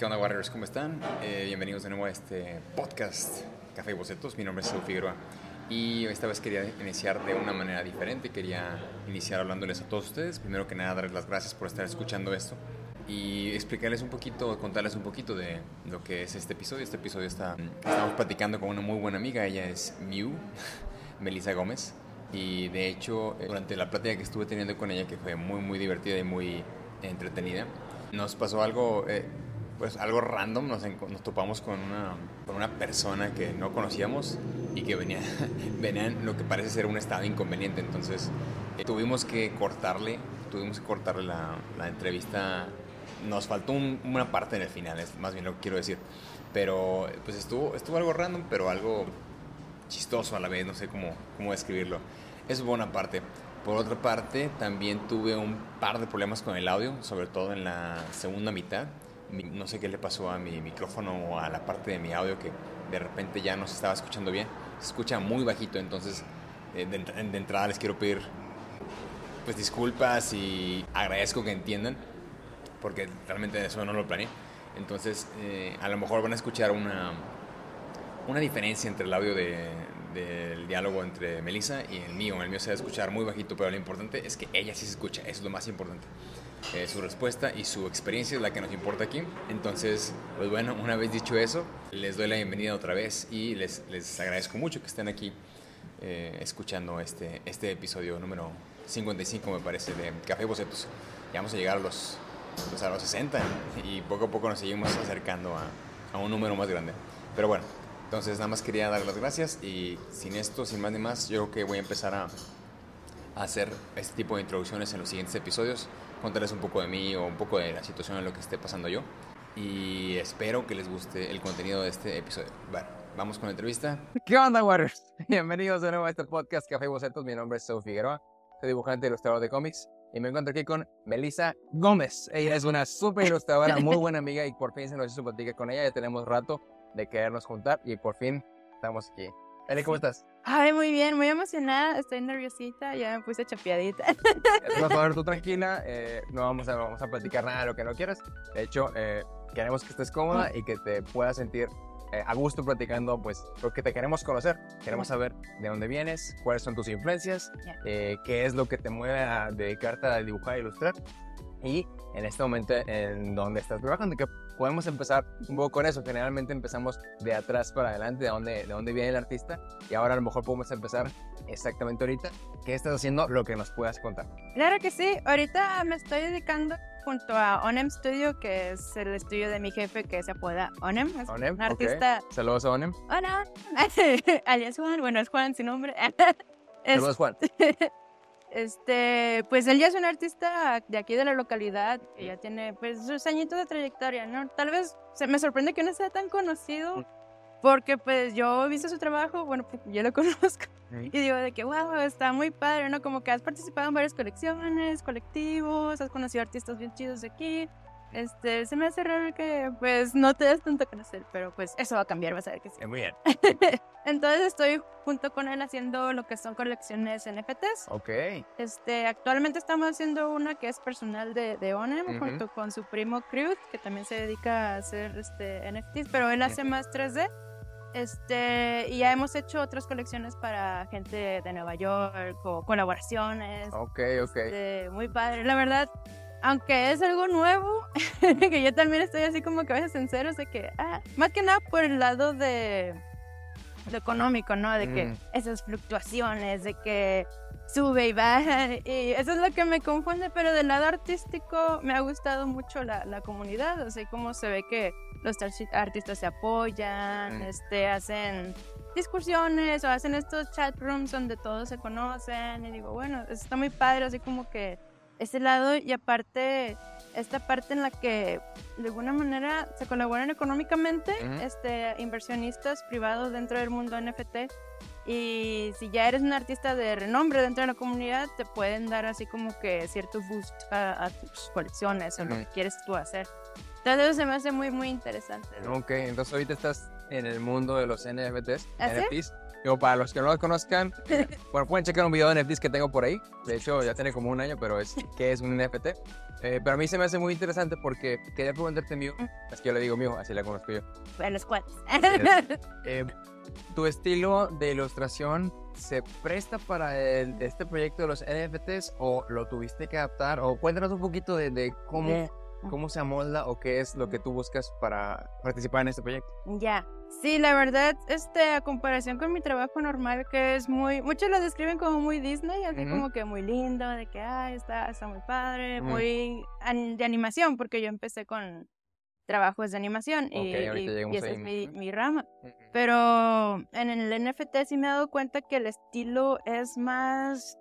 ¿Qué onda, Warriors? ¿Cómo están? Eh, bienvenidos de nuevo a este podcast Café y Bocetos. Mi nombre es Saúl Figueroa y esta vez quería iniciar de una manera diferente. Quería iniciar hablándoles a todos ustedes. Primero que nada, darles las gracias por estar escuchando esto y explicarles un poquito, contarles un poquito de lo que es este episodio. Este episodio está, estamos platicando con una muy buena amiga. Ella es Miu, Melissa Gómez. Y de hecho, eh, durante la plática que estuve teniendo con ella, que fue muy, muy divertida y muy entretenida, nos pasó algo, eh, pues algo random. Nos, topamos con una, una, persona que no conocíamos y que venía, venía en lo que parece ser un estado inconveniente. Entonces, eh, tuvimos que cortarle, tuvimos que cortarle la, entrevista. Nos faltó un, una parte en el final, es más bien lo quiero decir. Pero, pues estuvo, estuvo algo random, pero algo chistoso a la vez, no sé cómo, cómo describirlo. Es buena parte. Por otra parte, también tuve un par de problemas con el audio, sobre todo en la segunda mitad. No sé qué le pasó a mi micrófono o a la parte de mi audio que de repente ya no se estaba escuchando bien. Se escucha muy bajito, entonces eh, de, entrada les quiero pedir pues disculpas y agradezco que entiendan, porque realmente eso no lo planeé. Entonces, eh, a lo mejor van a escuchar una, una diferencia entre el audio de, del diálogo entre Melissa y el mío. El mío se va a escuchar muy bajito, pero lo importante es que ella sí se escucha, eso es lo más importante. Eh, su respuesta y su experiencia es la que nos importa aquí. Entonces, pues bueno, una vez dicho eso, les doy la bienvenida otra vez y les, les agradezco mucho que estén aquí eh, escuchando este, este episodio número 55, me parece, de Café Bocetos. Ya vamos a llegar a los, pues a los 60 y poco a poco nos seguimos acercando a, a un número más grande. Pero bueno, entonces nada más quería dar las gracias y sin esto, sin más ni más, yo creo que voy a empezar a, hacer este tipo de introducciones en los siguientes episodios, contarles un poco de mí o un poco de la situación en lo que esté pasando yo y espero que les guste el contenido de este episodio. Bueno, vamos con la entrevista. ¿Qué onda, Warriors? Bienvenidos de nuevo a este podcast Café Bocetos. Mi nombre es Saúl Figueroa, soy dibujante y ilustrador de cómics y me encuentro aquí con Melissa Gómez. Ella es una súper ilustradora, muy buena amiga y por fin se nos hizo platicar con ella. Ya tenemos rato de querernos juntar y por fin estamos aquí. Eli, ¿cómo estás? Ay, muy bien, muy emocionada, estoy nerviosita, ya me puse chapeadita. Por favor, tú tranquila, eh, no vamos a, vamos a platicar nada de lo que no quieras. De hecho, eh, queremos que estés cómoda y que te puedas sentir eh, a gusto platicando, pues, porque te queremos conocer, queremos saber de dónde vienes, cuáles son tus influencias, Yeah. qué es lo que te mueve a dedicarte a dibujar e ilustrar y en este momento en donde estás trabajando, que podemos empezar un poco con eso. Generalmente empezamos de atrás para adelante, de dónde, de dónde viene el artista, y ahora a lo mejor podemos empezar exactamente ahorita. ¿Qué estás haciendo? Lo que nos puedas contar. Claro que sí, ahorita me estoy dedicando junto a Onem Studio, que es el estudio de mi jefe que se apoda Onem. Es Onem, un artista. ok. Saludos a Onem. Hola, alias Juan, bueno, es Juan sin nombre. Es- Saludos, Juan. Este, pues él ya es un artista de aquí de la localidad, que ya tiene pues sus añitos de trayectoria, ¿no? Tal vez se me sorprende que no sea tan conocido, porque pues yo he visto su trabajo, bueno, pues, yo lo conozco, y digo de que, wow, está muy padre, ¿no? Como que has participado en varias colecciones, colectivos, has conocido artistas bien chidos de aquí. Este, se me hace raro que pues no te des tanto a conocer, pero pues eso va a cambiar, vas a ver que sí. Eh, Muy bien. Entonces estoy junto con él haciendo lo que son colecciones NFTs. Ok. Este, actualmente estamos haciendo una que es personal de, de Onem, Ujú. junto con su primo Cruz, que también se dedica a hacer este, NFTs, pero él hace más 3D. Este, y ya hemos hecho otras colecciones para gente de Nueva York o colaboraciones. Ok, ok. Este, muy padre, la verdad. Aunque es algo nuevo, que yo también estoy así como que a veces en ceros de que, ah, más que nada por el lado de lo económico, ¿no? De que Mm. esas fluctuaciones, de que sube y baja, y eso es lo que me confunde, pero del lado artístico me ha gustado mucho la, la comunidad, así como se ve que los arti- artistas se apoyan, Mm. este, hacen discusiones o hacen estos chat rooms donde todos se conocen y digo, bueno, eso está muy padre, así como que ese lado y aparte esta parte en la que de alguna manera se colaboran económicamente Ujú. este, inversionistas privados dentro del mundo NFT y si ya eres un artista de renombre dentro de la comunidad te pueden dar así como que cierto boost a, a tus colecciones o lo que quieres tú hacer. Entonces eso se me hace muy muy interesante. ¿no? Ok, entonces ahorita estás en el mundo de los NFTs. ¿Ah, sí? Digo, para los que no lo conozcan, bueno, pueden checar un video de NFTs que tengo por ahí. De hecho, ya tiene como un año, pero es que es un NFT. Eh, pero a mí se me hace muy interesante porque quería preguntarte, mío, es que yo le digo mío, así la conozco yo. Bueno, squats. Eh, ¿Tu estilo de ilustración se presta para el- este proyecto de los NFTs o lo tuviste que adaptar? O cuéntanos un poquito de, de cómo, cómo se amolda o qué es lo que tú buscas para participar en este proyecto. Ya. Sí, la verdad, este, a comparación con mi trabajo normal, que es muy, muchos lo describen como muy Disney, así Ujú. como que muy lindo, de que, ay, está, está muy padre, Ujú. muy an- de animación, porque yo empecé con trabajos de animación y, Ok, ahorita y- y esa es mi, mi rama. Pero en el NFT sí me he dado cuenta que el estilo es más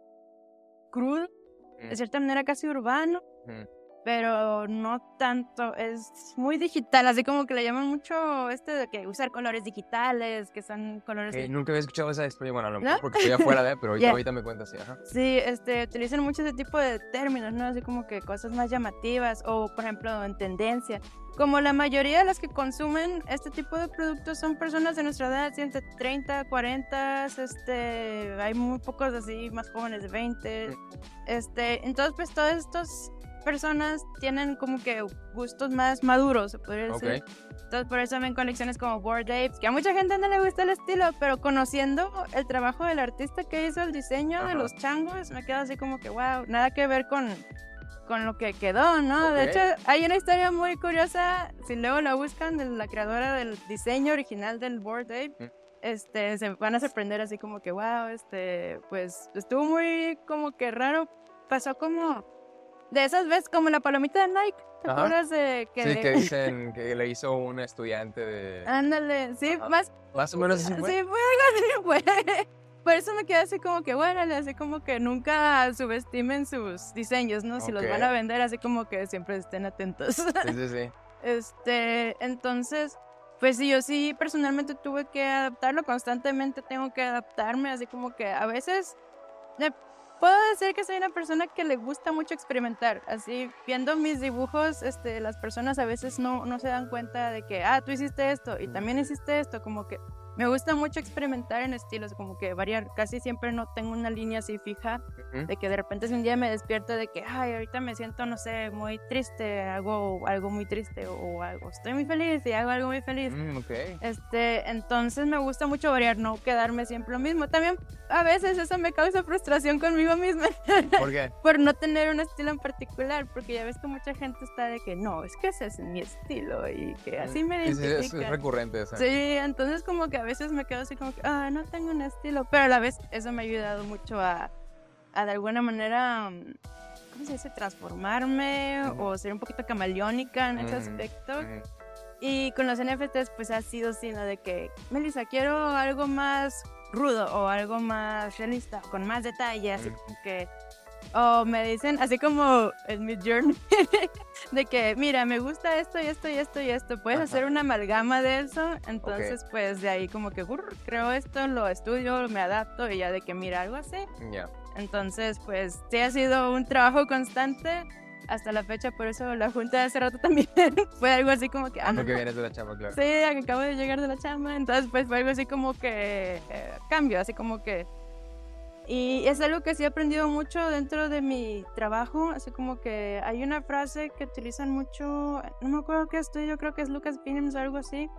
crudo, de cierta manera casi urbano. Pero no tanto, es muy digital, así como que le llaman mucho este de que usar colores digitales, que son colores... Ok, nunca había escuchado esa expresión, bueno, a lo ¿No? mejor porque estoy afuera de, pero ahorita, Ya. ahorita me cuentas, sí, ajá. Sí, este, utilizan mucho ese tipo de términos, ¿no? Así como que cosas más llamativas o, por ejemplo, en tendencia. Como la mayoría de las que consumen este tipo de productos son personas de nuestra edad, ¿sí? entre 30, 40, este, hay muy pocos así más jóvenes de 20. Este, entonces, pues todas estas personas tienen como que gustos más maduros, se podría decir. Ok. Entonces, por eso ven colecciones como Bored Apes, que a mucha gente no le gusta el estilo, pero conociendo el trabajo del artista que hizo el diseño de los changos, me quedo así como que, wow, nada que ver con, con lo que quedó, ¿no? De hecho, hay una historia muy curiosa, si luego la buscan, de la creadora del diseño original del Bored Ape. Mm. Este, se van a sorprender así como que, wow, este, pues estuvo muy como que raro. Pasó como de esas veces como la palomita de Nike. ¿Te Ajá. acuerdas de que... Sí, que dicen que le hizo una estudiante de... Ándale, sí, Ajá. más Más o menos así Sí, fue. fue algo así, fue. Por eso me quedé así como que, bueno, así como que nunca subestimen sus diseños, ¿no? Si los van a vender, así como que siempre estén atentos. Sí, sí, sí. Este, entonces, pues sí, yo sí personalmente tuve que adaptarlo, constantemente tengo que adaptarme, así como que a veces puedo decir que soy una persona que le gusta mucho experimentar, así viendo mis dibujos, este, las personas a veces no, no se dan cuenta de que, ah, tú hiciste esto y también hiciste esto, como que me gusta mucho experimentar en estilos, como que variar, casi siempre no tengo una línea así fija, de que de repente si un día me despierto de que, ay, ahorita me siento, no sé, muy triste, hago algo muy triste o algo, estoy muy feliz y hago algo muy feliz. Mm. Este, entonces me gusta mucho variar, no quedarme siempre lo mismo. También a veces eso me causa frustración conmigo misma ¿Por qué? por no tener un estilo en particular, porque ya ves que mucha gente está de que no, es que ese es mi estilo y que así me es, identifica. es recurrente esa. Sí, entonces como que a veces me quedo así como que, ah, no tengo un estilo, pero a la vez eso me ha ayudado mucho a, a de alguna manera, mm, ¿cómo se dice? Transformarme o ser un poquito camaleónica en ese aspecto. Y con los NFTs pues ha sido sino de que, Melissa, quiero algo más rudo o algo más realista, con más detalle, así como que... O me dicen, así como en mi journey, de que, mira, me gusta esto y esto y esto y esto. Puedes Ajá. hacer una amalgama de eso. Entonces, pues de ahí como que, "Gur, creo esto, lo estudio, me adapto y ya de que, mira, algo así. Ya. Entonces, pues sí ha sido un trabajo constante hasta la fecha. Por eso la junta de hace rato también fue algo así como que... ah, Porque vienes de la chamba, claro. Sí, acabo de llegar de la chamba, entonces pues fue algo así como que eh, cambio, así como que... Y es algo que sí he aprendido mucho dentro de mi trabajo, así como que hay una frase que utilizan mucho, no me acuerdo qué estudio, creo que es Lucas Films o algo así,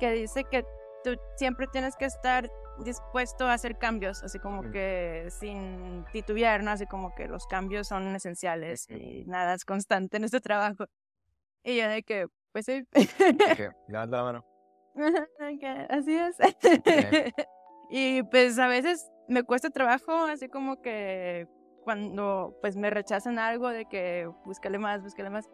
que dice que tú siempre tienes que estar dispuesto a hacer cambios, así como Ujú. que sin titubear, ¿no? Así como que los cambios son esenciales y nada es constante en este trabajo. Y yo de que, pues sí. Levanta la mano. Así es. y pues a veces me cuesta trabajo, así como que cuando pues me rechazan algo de que búscale más, búscale más,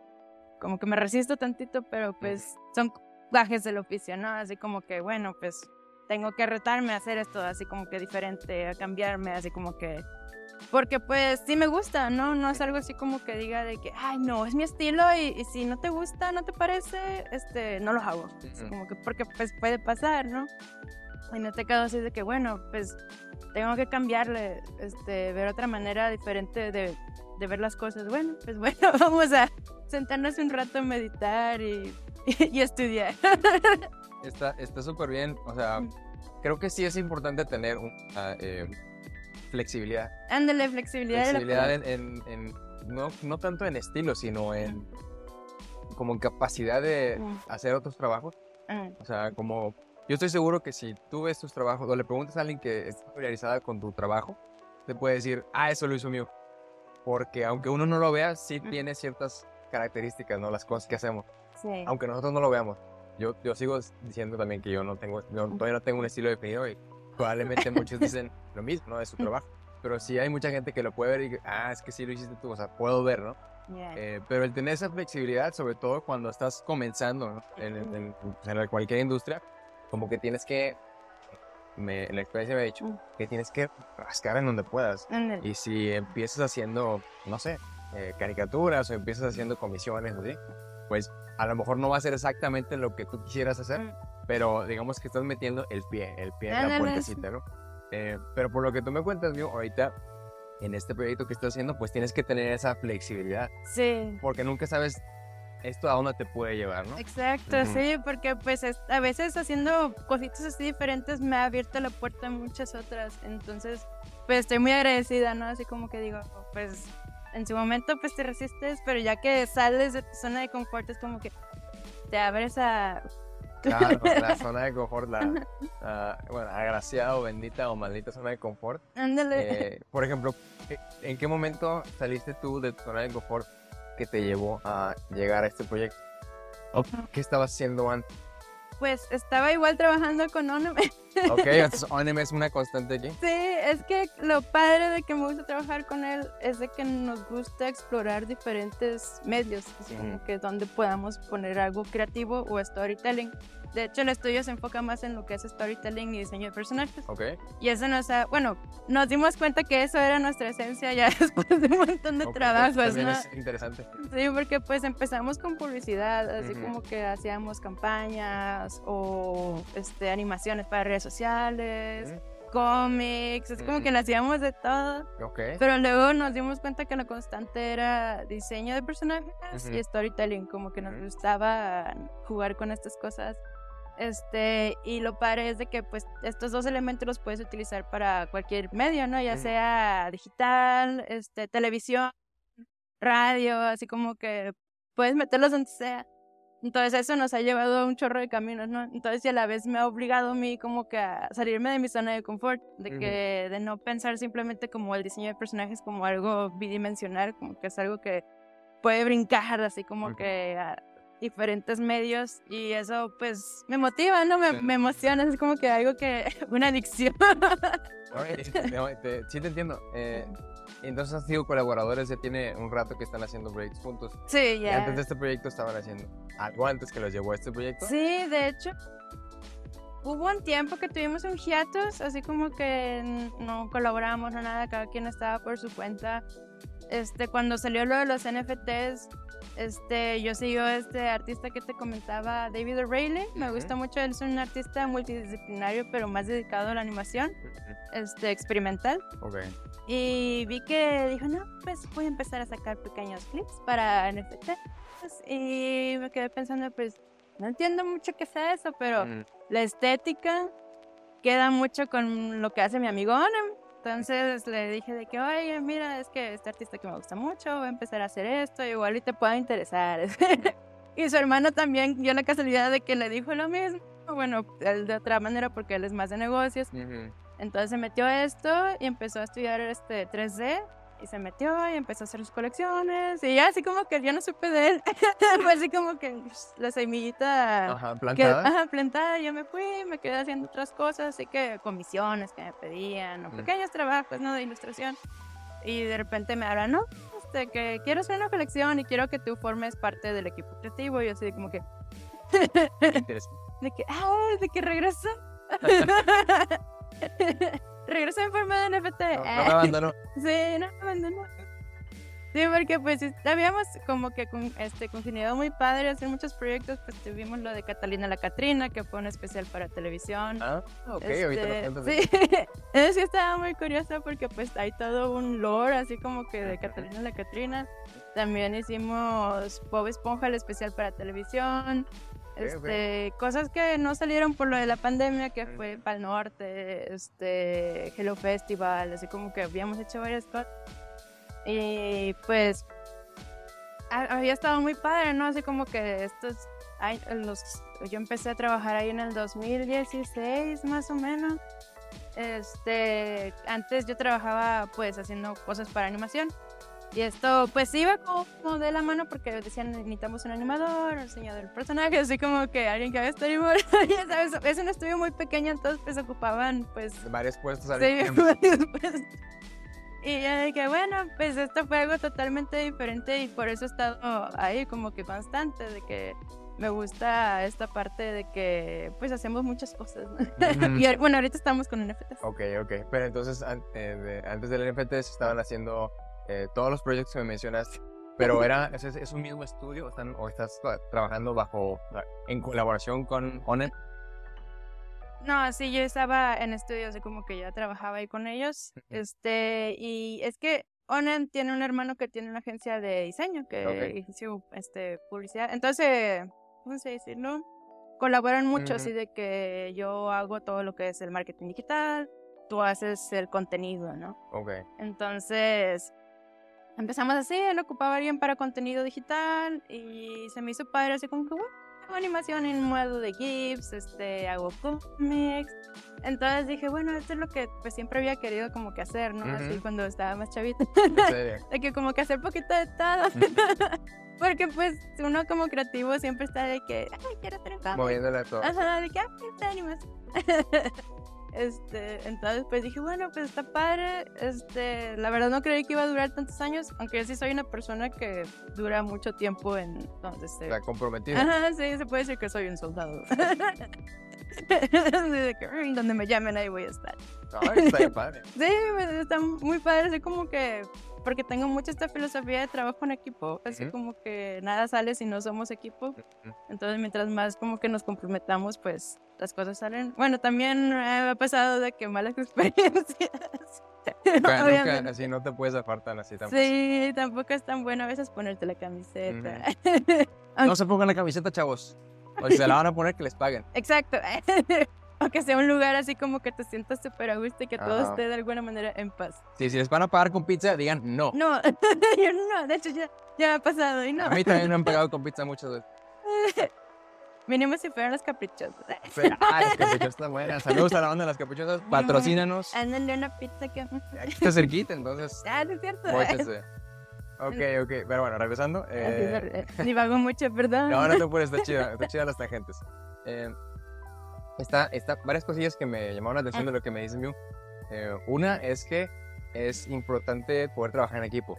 como que me resisto tantito, pero pues son bajes del oficio, ¿no? Así como que bueno, pues tengo que retarme a hacer esto así como que diferente, a cambiarme, así como que... Porque pues sí me gusta, ¿no? No es algo así como que diga de que, ay, no, es mi estilo y, y si no te gusta, no te parece, este, no lo hago. Así como que porque pues puede pasar, ¿no? Y en este caso así de que, bueno, pues tengo que cambiarle, este, ver otra manera diferente de, de ver las cosas. Bueno, pues bueno, vamos a sentarnos un rato a meditar y, y estudiar. Está está súper bien. O sea, creo que sí es importante tener una eh, flexibilidad. Ándale, flexibilidad. Flexibilidad en, en- en- no, no tanto en estilo, sino en como en capacidad de Mm. hacer otros trabajos. Ah, O sea, como yo estoy seguro que si tú ves tus trabajos o le preguntas a alguien que está familiarizada con tu trabajo, te puede decir, ah, eso lo hizo mío. Porque aunque uno no lo vea, sí tiene ciertas características, ¿no? Las cosas que hacemos. sí. Aunque nosotros no lo veamos. Yo, yo sigo diciendo también que yo no tengo, todavía no tengo un estilo definido y probablemente muchos dicen lo mismo, ¿no? De su trabajo. Pero sí hay mucha gente que lo puede ver y, ah, es que sí lo hiciste tú, o sea, puedo ver, ¿no? Ya. Eh, pero el tener esa flexibilidad, sobre todo cuando estás comenzando ¿no? en, en- en- en cualquier industria, como que tienes que, me, la experiencia me ha dicho, Mm. que tienes que rascar en donde puedas. Ándale. Y si empiezas haciendo, no sé, eh, caricaturas o empiezas haciendo comisiones, pues a lo mejor no va a ser exactamente lo que tú quisieras hacer, Mm. pero digamos que estás metiendo el pie, el pie en la puertecita, ¿no? Eh, pero por lo que tú me cuentas, mío, ahorita en este proyecto que estás haciendo, pues tienes que tener esa flexibilidad Sí. porque nunca sabes esto a dónde te puede llevar, ¿no? Exacto, sí, porque pues es- a veces haciendo cositas así diferentes me ha abierto la puerta a muchas otras, entonces pues estoy muy agradecida, ¿no? Así como que digo, pues en su momento pues te resistes, pero ya que sales de tu zona de confort es como que te abres a... Claro, la zona de confort, la, ah, bueno, agraciada o bendita o maldita zona de confort. Ándale. Eh, por ejemplo, ¿en qué momento saliste tú de tu zona de confort que te llevó a llegar a este proyecto? ¿O ¿Qué estabas haciendo antes? Pues estaba igual trabajando con Onome. Ok, entonces ONM es una constante aquí. Sí, es que lo padre de que me gusta trabajar con él es de que nos gusta explorar diferentes medios, así como Ujú. que donde podamos poner algo creativo o storytelling. De hecho, el estudio se enfoca más en lo que es storytelling y diseño de personajes. Ok, Y eso nos ha, bueno, nos dimos cuenta que eso era nuestra esencia ya después de un montón de ok, trabajos, ¿no? es interesante. Sí, porque pues empezamos con publicidad, así como que hacíamos campañas o este, animaciones para redes sociales, Ujú. cómics, así como que le hacíamos de todo. Ok, Pero luego nos dimos cuenta que la constante era diseño de personajes y storytelling, como que nos gustaba jugar con estas cosas. Este, y lo padre es de que pues estos dos elementos los puedes utilizar para cualquier medio, ¿no? Ya sea digital, este, televisión, radio, así como que puedes meterlos donde sea. Entonces eso nos ha llevado a un chorro de caminos, ¿no? Entonces y a la vez me ha obligado a mí como que a salirme de mi zona de confort, de que de no pensar simplemente como el diseño de personajes como algo bidimensional, como que es algo que puede brincar así como que a diferentes medios y eso pues me motiva, ¿no? Me, Sí. me emociona, es como que algo que una adicción. Te- sí te entiendo. Eh, entonces han sido colaboradores, ya tiene un rato que están haciendo proyectos juntos. Sí, ya. antes de este proyecto estaban haciendo algo antes que los llevó a este proyecto. Sí, de hecho, hubo un tiempo que tuvimos un hiatus, así como que no colaboramos, no nada, cada quien estaba por su cuenta. Este, cuando salió lo de los NFTs, este, yo sigo a este artista que te comentaba, David O'Reilly. Me gusta mucho, él es un artista multidisciplinario, pero más dedicado a la animación, este, experimental. Y vi que dijo, no, pues voy a empezar a sacar pequeños clips para NFT. Y me quedé pensando, pues no entiendo mucho qué sea eso, pero Mm, la estética queda mucho con lo que hace mi amigo Onem. Entonces le dije de que, oye, mira, es que este artista que me gusta mucho, voy a empezar a hacer esto, igual y te pueda interesar. y su hermano también dio la casualidad de que le dijo lo mismo. Bueno, él de otra manera porque él es más de negocios. ujú. Entonces se metió a esto y empezó a estudiar este 3D y se metió y empezó a hacer sus colecciones y ya así como que yo no supe de él. Fue así como que pues, la semillita Ajá, que, plantada. ajá, plantada, yo me fui, me quedé haciendo otras cosas, así que comisiones que me pedían o Mm. pequeños trabajos, ¿no? De ilustración. Y de repente me hablan, no, este, que quiero hacer una colección y quiero que tú formes parte del equipo creativo. Y yo así como que, Interesante. de que, ah, de que regreso. regreso en forma de NFT. No, no me abandonó. Sí, no, no, no. Sí, porque pues habíamos como que con, este, congeniado muy padre hacer muchos proyectos, pues tuvimos lo de Catalina la Catrina, que fue un especial para televisión. Ah, ok, Este, ahorita nos cuentas. sí, eso sí estaba muy curioso porque pues hay todo un lore así como que de Catalina la Catrina. También hicimos Bob Esponja, el especial para televisión. Este, cosas que no salieron por lo de la pandemia, que fue Pal Norte, este, Hello Festival, así como que habíamos hecho varias cosas. Y pues había estado muy padre, ¿no? Así como que estos los, yo empecé a trabajar ahí en el 2016 más o menos. Este, antes yo trabajaba pues haciendo cosas para animación. Y esto pues iba como de la mano porque decían necesitamos un animador, un diseñador del personaje, así como que alguien que haga storyboard. ya sabes, es un estudio muy pequeño, entonces pues ocupaban pues... Varios puestos al sí, varios puestos. Y yo dije, bueno, pues esto fue algo totalmente diferente y por eso he estado ahí como que constante, de que me gusta esta parte de que pues hacemos muchas cosas. y bueno, ahorita estamos con NFTs. Ok, ok. Pero entonces eh, antes del NFTs estaban haciendo eh, todos los proyectos que me mencionaste. Pero era, ¿es, un mismo estudio están, o estás trabajando bajo, en colaboración con ONET? No, sí, yo estaba en estudios, de como que ya trabajaba ahí con ellos. Este, y es que Onen tiene un hermano que tiene una agencia de diseño que hizo este, publicidad. Entonces, ¿cómo se dice? ¿No? Colaboran mucho, así de que yo hago todo lo que es el marketing digital, tú haces el contenido, ¿no? Ok. Entonces, empezamos así, él ocupaba bien para contenido digital y se me hizo padre, así como que, bueno, hago animación en modo de GIFs, este, hago cómics. Entonces dije, bueno, esto es lo que pues siempre había querido como que hacer, ¿no? Así cuando estaba más chavita. de que como que hacer poquito de todo. Porque pues uno como creativo siempre está de que, ay, quiero hacer un cómic. Moviéndole todo. Ajá, de que, ah, quiero animación. Este, entonces pues dije, bueno, pues está padre. Este, la verdad no creí que iba a durar tantos años, aunque yo sí soy una persona que dura mucho tiempo en donde se... Está comprometida. Ajá, sí, se puede decir que soy un soldado. donde me llamen ahí voy a estar. Ay, está padre. sí, pues, está muy padre, así como que porque tengo mucha esta filosofía de trabajo en equipo, así como que nada sale si no somos equipo. Entonces, mientras más como que nos comprometamos, pues las cosas salen. Bueno, también me ha pasado de que malas experiencias. nunca, así no te puedes apartar así tampoco. Sí, tampoco es tan bueno a veces ponerte la camiseta. no se pongan la camiseta, chavos. O si se la van a poner, que les paguen. Exacto. o que sea un lugar así como que te sientas súper a gusto y que todo esté de alguna manera en paz. Sí, si les van a pagar con pizza, digan no. No, yo no, de hecho ya, ya me ha pasado y no. A mí también me han pagado con pizza muchas veces. Mínimo si fueran las caprichosas. ah, las caprichosas están buenas. Saludos a la banda de las caprichosas. Patrocínanos. Ándale una pizza que. Aquí está cerquita, entonces. Ah, es cierto. Ok, ok. Pero bueno, regresando. Eh... Divago mucho, perdón. No, no te puedes, está chida. Está chida las tangentes. Eh, está, está varias cosillas que me llamaron la atención de lo que me dice Mew. Eh, una es que es importante poder trabajar en equipo.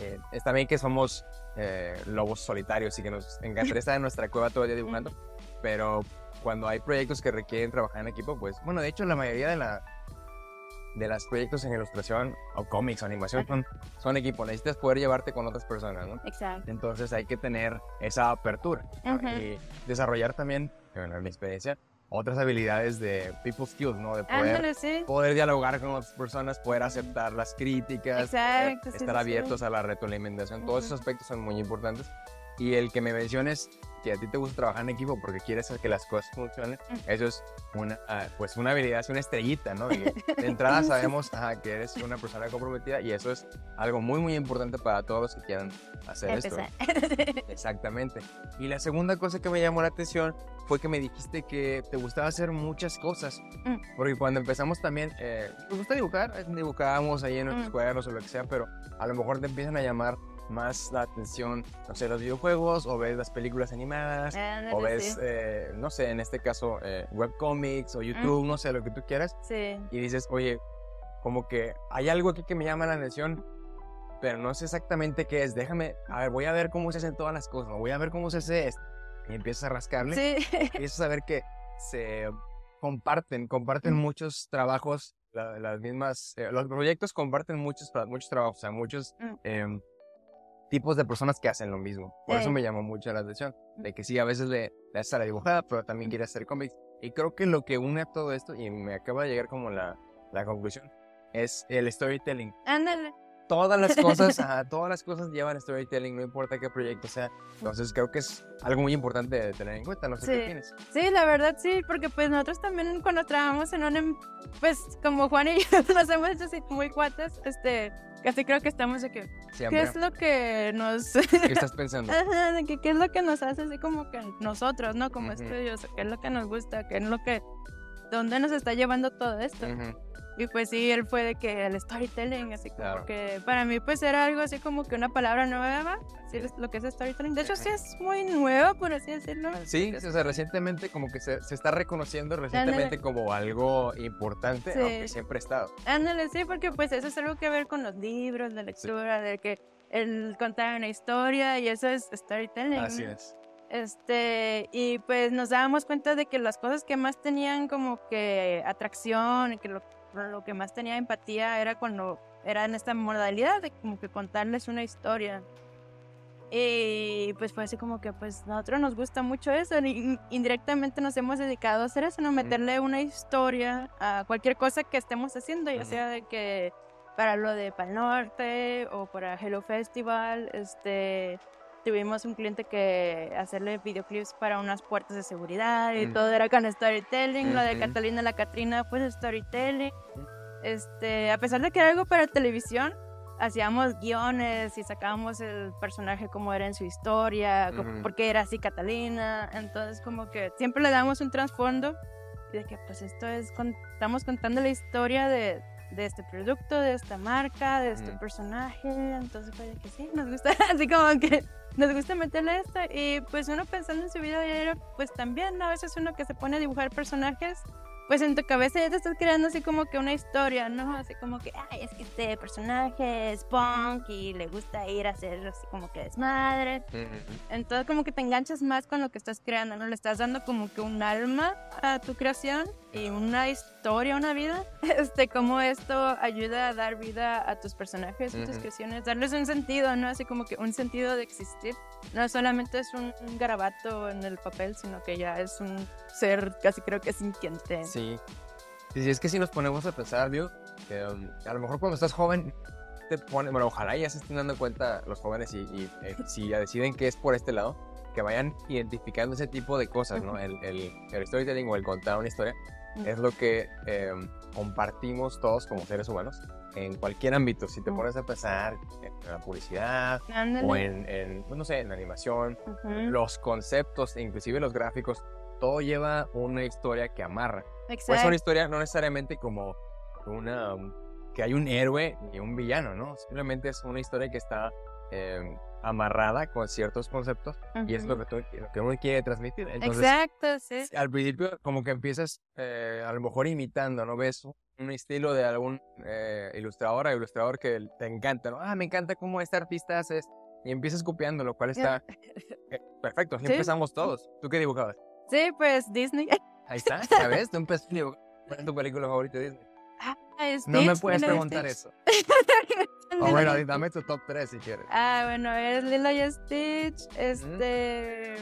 Eh, está bien que somos eh, lobos solitarios y que nos encantaría estar en nuestra cueva todo el día dibujando, pero cuando hay proyectos que requieren trabajar en equipo, pues bueno, de hecho la mayoría de la de los proyectos en ilustración o cómics o animación son, son equipo, necesitas poder llevarte con otras personas, ¿no? Exacto. Entonces hay que tener esa apertura y desarrollar también, en mi experiencia, otras habilidades de people skills, ¿no? De poder, poder dialogar con otras personas, poder aceptar las críticas, eh, estar abiertos a la retroalimentación. Todos esos aspectos son muy importantes. Y el que me menciones que a ti te gusta trabajar en equipo porque quieres que las cosas funcionen, eso es una, ah, pues una habilidad, es una estrellita, ¿no? de entrada sabemos que eres una persona comprometida y eso es algo muy, muy importante para todos los que quieran hacer esto. Exactamente. Y la segunda cosa que me llamó la atención fue que me dijiste que te gustaba hacer muchas cosas. Mm. Porque cuando empezamos también, eh, gusta dibujar, dibujábamos ahí en nuestros mm. cuadernos o lo que sea, pero a lo mejor te empiezan a llamar más la atención, no sé, los videojuegos, o ves las películas animadas, o ves, eh, no sé, en este caso, eh, webcomics o YouTube, no sé, lo que tú quieras. Sí. Y dices, oye, como que hay algo aquí que me llama la atención, pero no sé exactamente qué es. Déjame, a ver, voy a ver cómo se hacen todas las cosas, voy a ver cómo se hace esto. Y empiezas a rascarle. Sí. Y empiezas a ver que se comparten, comparten muchos trabajos, las mismas, eh, los proyectos comparten muchos, muchos trabajos, o sea, muchos eh, tipos de personas que hacen lo mismo. Por eso me llamó mucho la atención, de que sí, a veces le, le hace la dibujada, pero también quiere hacer cómics. Y creo que lo que une a todo esto, y me acaba de llegar como la, la conclusión, es el storytelling. Ándale. Todas las cosas, ajá, todas las cosas llevan storytelling, no importa qué proyecto sea. Entonces creo que es algo muy importante de tener en cuenta, no sé qué Sí. tienes. Sí, la verdad sí, porque pues nosotros también cuando trabajamos en un, pues como Juan y yo nos hemos hecho así muy cuates, este, casi creo que estamos de que, ¿qué es lo que nos, ¿Qué estás pensando? Ajá, de que qué es lo que nos hace así como que nosotros, ¿no? Como Ujú. estudios, qué es lo que nos gusta, qué es lo que, dónde nos está llevando todo esto. Ujú. Y pues sí, él fue de que el storytelling, así como Claro. que para mí pues era algo así como que una palabra nueva, sí, es lo que es storytelling. De hecho sí es muy nuevo, por así decirlo. Sí, o sea, recientemente como que se, se está reconociendo recientemente como algo importante, Sí. aunque siempre ha estado. Ándale, sí, porque pues eso es algo que ver con los libros, la lectura, de que el contar una historia y eso es storytelling. Así es. Este, y pues nos dábamos cuenta de que las cosas que más tenían como que atracción, y que lo, lo que más tenía empatía era cuando era en esta modalidad de como que contarles una historia. Y pues fue así como que pues nosotros nos gusta mucho eso, y indirectamente nos hemos dedicado a hacer eso, ¿no? Meterle una historia a cualquier cosa que estemos haciendo, ya sea de que para lo de Pal Norte o para Hello Festival, este tuvimos un cliente que hacerle videoclips para unas puertas de seguridad y Mm. todo era con storytelling, lo de. Catalina la Catrina pues storytelling. Este, a pesar de que era algo para televisión, hacíamos guiones y sacábamos el personaje como era en su historia, co- Ujú. porque era así Catalina, entonces como que siempre le damos un trasfondo y de que pues esto es, con- estamos contando la historia de, de este producto, de esta marca, de este Ujú. personaje, entonces fue de que sí, nos gusta, así como que nos gusta meterle esto y pues uno pensando en su vida diaria, pues también ¿no? a veces uno que se pone a dibujar personajes, pues en tu cabeza ya te estás creando así como que una historia, ¿no? Así como que, ay, es que este personaje es punk y le gusta ir a hacer así como que desmadre. Entonces como que te enganchas más con lo que estás creando, ¿no? Le estás dando como que un alma a tu creación y una historia, una vida. Este, como esto ayuda a dar vida a tus personajes, a tus creaciones, darles un sentido, ¿no? Así como que un sentido de existir. No solamente es un, un garabato en el papel, sino que ya es un ser casi creo que sintiente. Sí. Sí, es que si nos ponemos a pensar, Dios, que um, a lo mejor cuando estás joven, te pone, bueno, ojalá ya se estén dando cuenta los jóvenes y, y, eh, si ya deciden que es por este lado, que vayan identificando ese tipo de cosas, ¿no? El, el, el storytelling o el contar una historia. Es lo que eh, compartimos todos como seres humanos en cualquier ámbito. Si te pones a pensar en la publicidad Ándale. o en, en, pues, no sé, en la animación, los conceptos, inclusive los gráficos, todo lleva una historia que amarra. Exacto. una historia no necesariamente como una que hay un héroe y un villano, ¿no? Simplemente es una historia que está eh, amarrada con ciertos conceptos y es lo que, tú- lo que uno quiere transmitir. Entonces, Exacto, sí. al principio como que empiezas eh, a lo mejor imitando, ¿no? Ves un estilo de algún eh, ilustrador o ilustrador que te encanta, ¿no? Ah, me encanta cómo este artista hace esto. Y empiezas copiando, lo cual está eh, perfecto. Así Sí. empezamos todos. ¿Tú qué dibujabas? Sí, pues Disney. Ahí está, ¿ya ves? Tú empezaste a dibujar. ¿Cuál es tu película favorita de Disney? Ah, No me Stitch, puedes preguntar Stitch. eso. O Lilo bueno, y dame tu top 3 si quieres. Ah, bueno, es Lilo y Stitch, este...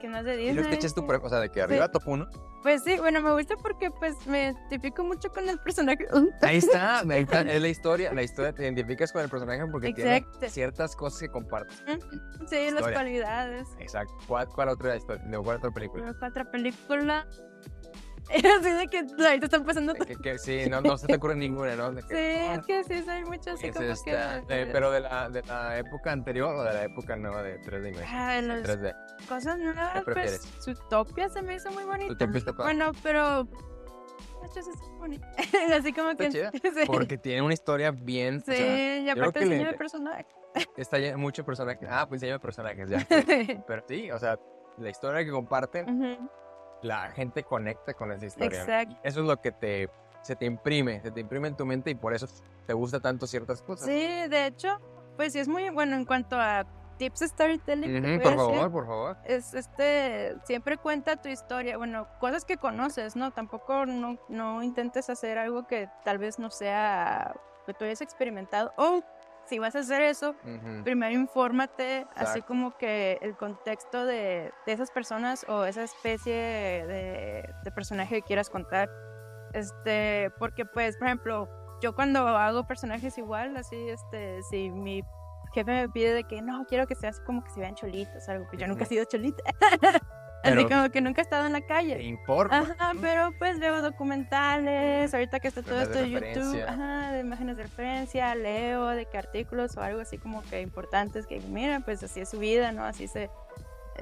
¿Qué más de Y Disney? los Stitch es tu pre- o sea, de que arriba top 1. Pues sí, bueno, me gusta porque pues me identifico mucho con el personaje. Ahí está, ahí está, es la historia. La historia te identificas con el personaje porque Exacto. tiene ciertas cosas que compartes. Sí, las Historia. cualidades. Exacto. ¿Cuál, cuál otra historia? No, ¿Cuál otra película? Luego, Otra película. Así de que ahorita están pasando... Que, que- sí, no, no se te ocurre ninguna, ¿no? De Sí, que, es que sí, soy mucho así es como esta, que... eh, pero de la, de la época anterior o de la época nueva de 3D Image. Ah, las 3D. cosas nuevas, pues prefieres? su topia se me hizo muy bonita. Zootopia. Bueno, pero... Muchas así como que... chida, sí. Porque tiene una historia bien. o Sí, sea, y aparte que le- diseño de personaje. está lleno mucho personajes. Ah, pues diseño de personajes, ya. Pero sí, o sea, la historia que comparten, Ujú, la gente conecta con esa historia. Exacto. Eso es lo que te, se te imprime, se te imprime en tu mente y por eso te gusta tanto ciertas cosas. Sí, de hecho, pues sí es muy bueno en cuanto a tips storytelling. por decir. favor, por favor. Es este, siempre cuenta tu historia, bueno, cosas que conoces, ¿no? Tampoco no, no intentes hacer algo que tal vez no sea que tú hayas experimentado. O si vas a hacer eso, Ujú. primero infórmate, así Exacto. como que el contexto de, de esas personas o esa especie de, de personaje que quieras contar. Este, porque pues, por ejemplo, yo cuando hago personajes igual, así, este, si mi jefe me pide de que no, quiero que sea así como que se vean cholitos, algo que yo nunca he sido cholita. así como que nunca he estado en la Te calle. importa. Ajá, pero pues veo documentales, ahorita que está todo esto de YouTube, ajá, de imágenes de referencia, leo de que artículos o algo así como que importantes que mira, pues así es su vida, ¿no? Así se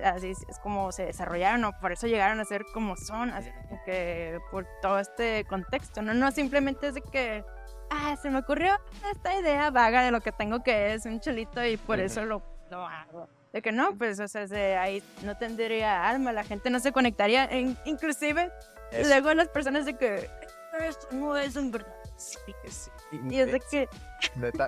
así es como se desarrollaron o por eso llegaron a ser como son, así como que por todo este contexto, no no simplemente es de que ah, se me ocurrió esta idea vaga de lo que tengo que es un cholito y por eso lo, lo hago. De que no, pues, o sea, de ahí no tendría alma, la gente no se conectaría, en- inclusive Es- luego las personas de que esto no es un verdad. Sí. es- Y es de que,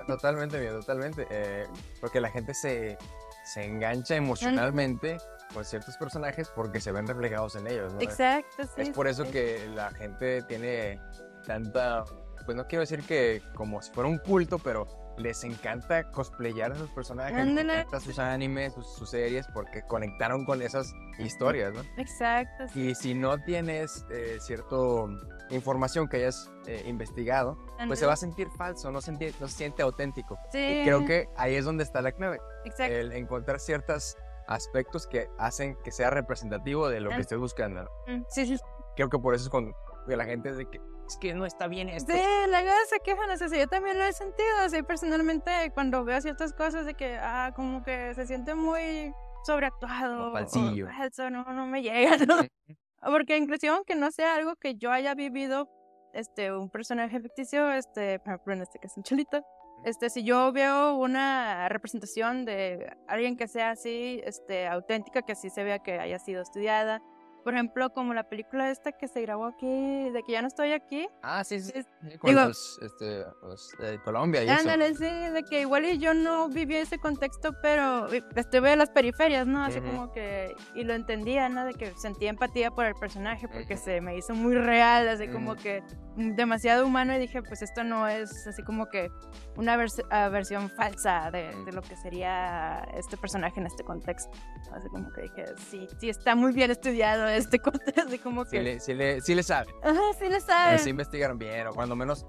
totalmente, mío, totalmente. eh, porque la gente se, se engancha emocionalmente con ciertos personajes porque se ven reflejados en ellos, ¿no? exacto, sí. es por eso sí. que la gente tiene tanta, pues no quiero decir que como si fuera un culto, pero les encanta cosplayar a esos personajes, les encanta sus animes, sus, sus series, porque conectaron con esas historias, ¿no? Exacto, sí. Y si no tienes eh, cierto información que hayas eh, investigado, pues se va a sentir falso, no, sentir, no se siente auténtico. Sí, Y creo que ahí es donde está la clave, exacto. el encontrar ciertos aspectos que hacen que sea representativo de lo que estés buscando. ¿no? Mm, Sí, sí. Creo que por eso es cuando la gente es de que es que no está bien esto. Sí, luego se quejan, o sea, sí, yo también lo he sentido, así personalmente cuando veo ciertas cosas de que, ah, como que se siente muy sobreactuado. O falsillo. falso, no, no me llega, ¿no? Porque inclusive aunque no sea algo que yo haya vivido, este, un personaje ficticio, este, por ejemplo, en este caso un cholito, este, si yo veo una representación de alguien que sea así, este, auténtica, que así se vea que haya sido estudiada, por ejemplo, como la película esta que se grabó aquí, de que ya no estoy aquí, Ah, sí, sí. es- con digo- los, este, los de Colombia y eso. Ándale, sí, de que igual y yo no viví ese contexto, pero eh, estuve en las periferias, ¿no? Así Ujú. como que, y lo entendía, ¿no? De que sentía empatía por el personaje porque Ujú. se me hizo muy real, así como Ujú. que mm, demasiado humano y dije, pues esto no es así como que una vers- ah, versión falsa de, de lo que sería este personaje en este contexto. Así como que dije, sí, sí está muy bien estudiado este contexto, así como Sí que, le, sí le, sí le sabe. ajá, sí le Eh, sabe, sí investigaron bien, o cuando menos,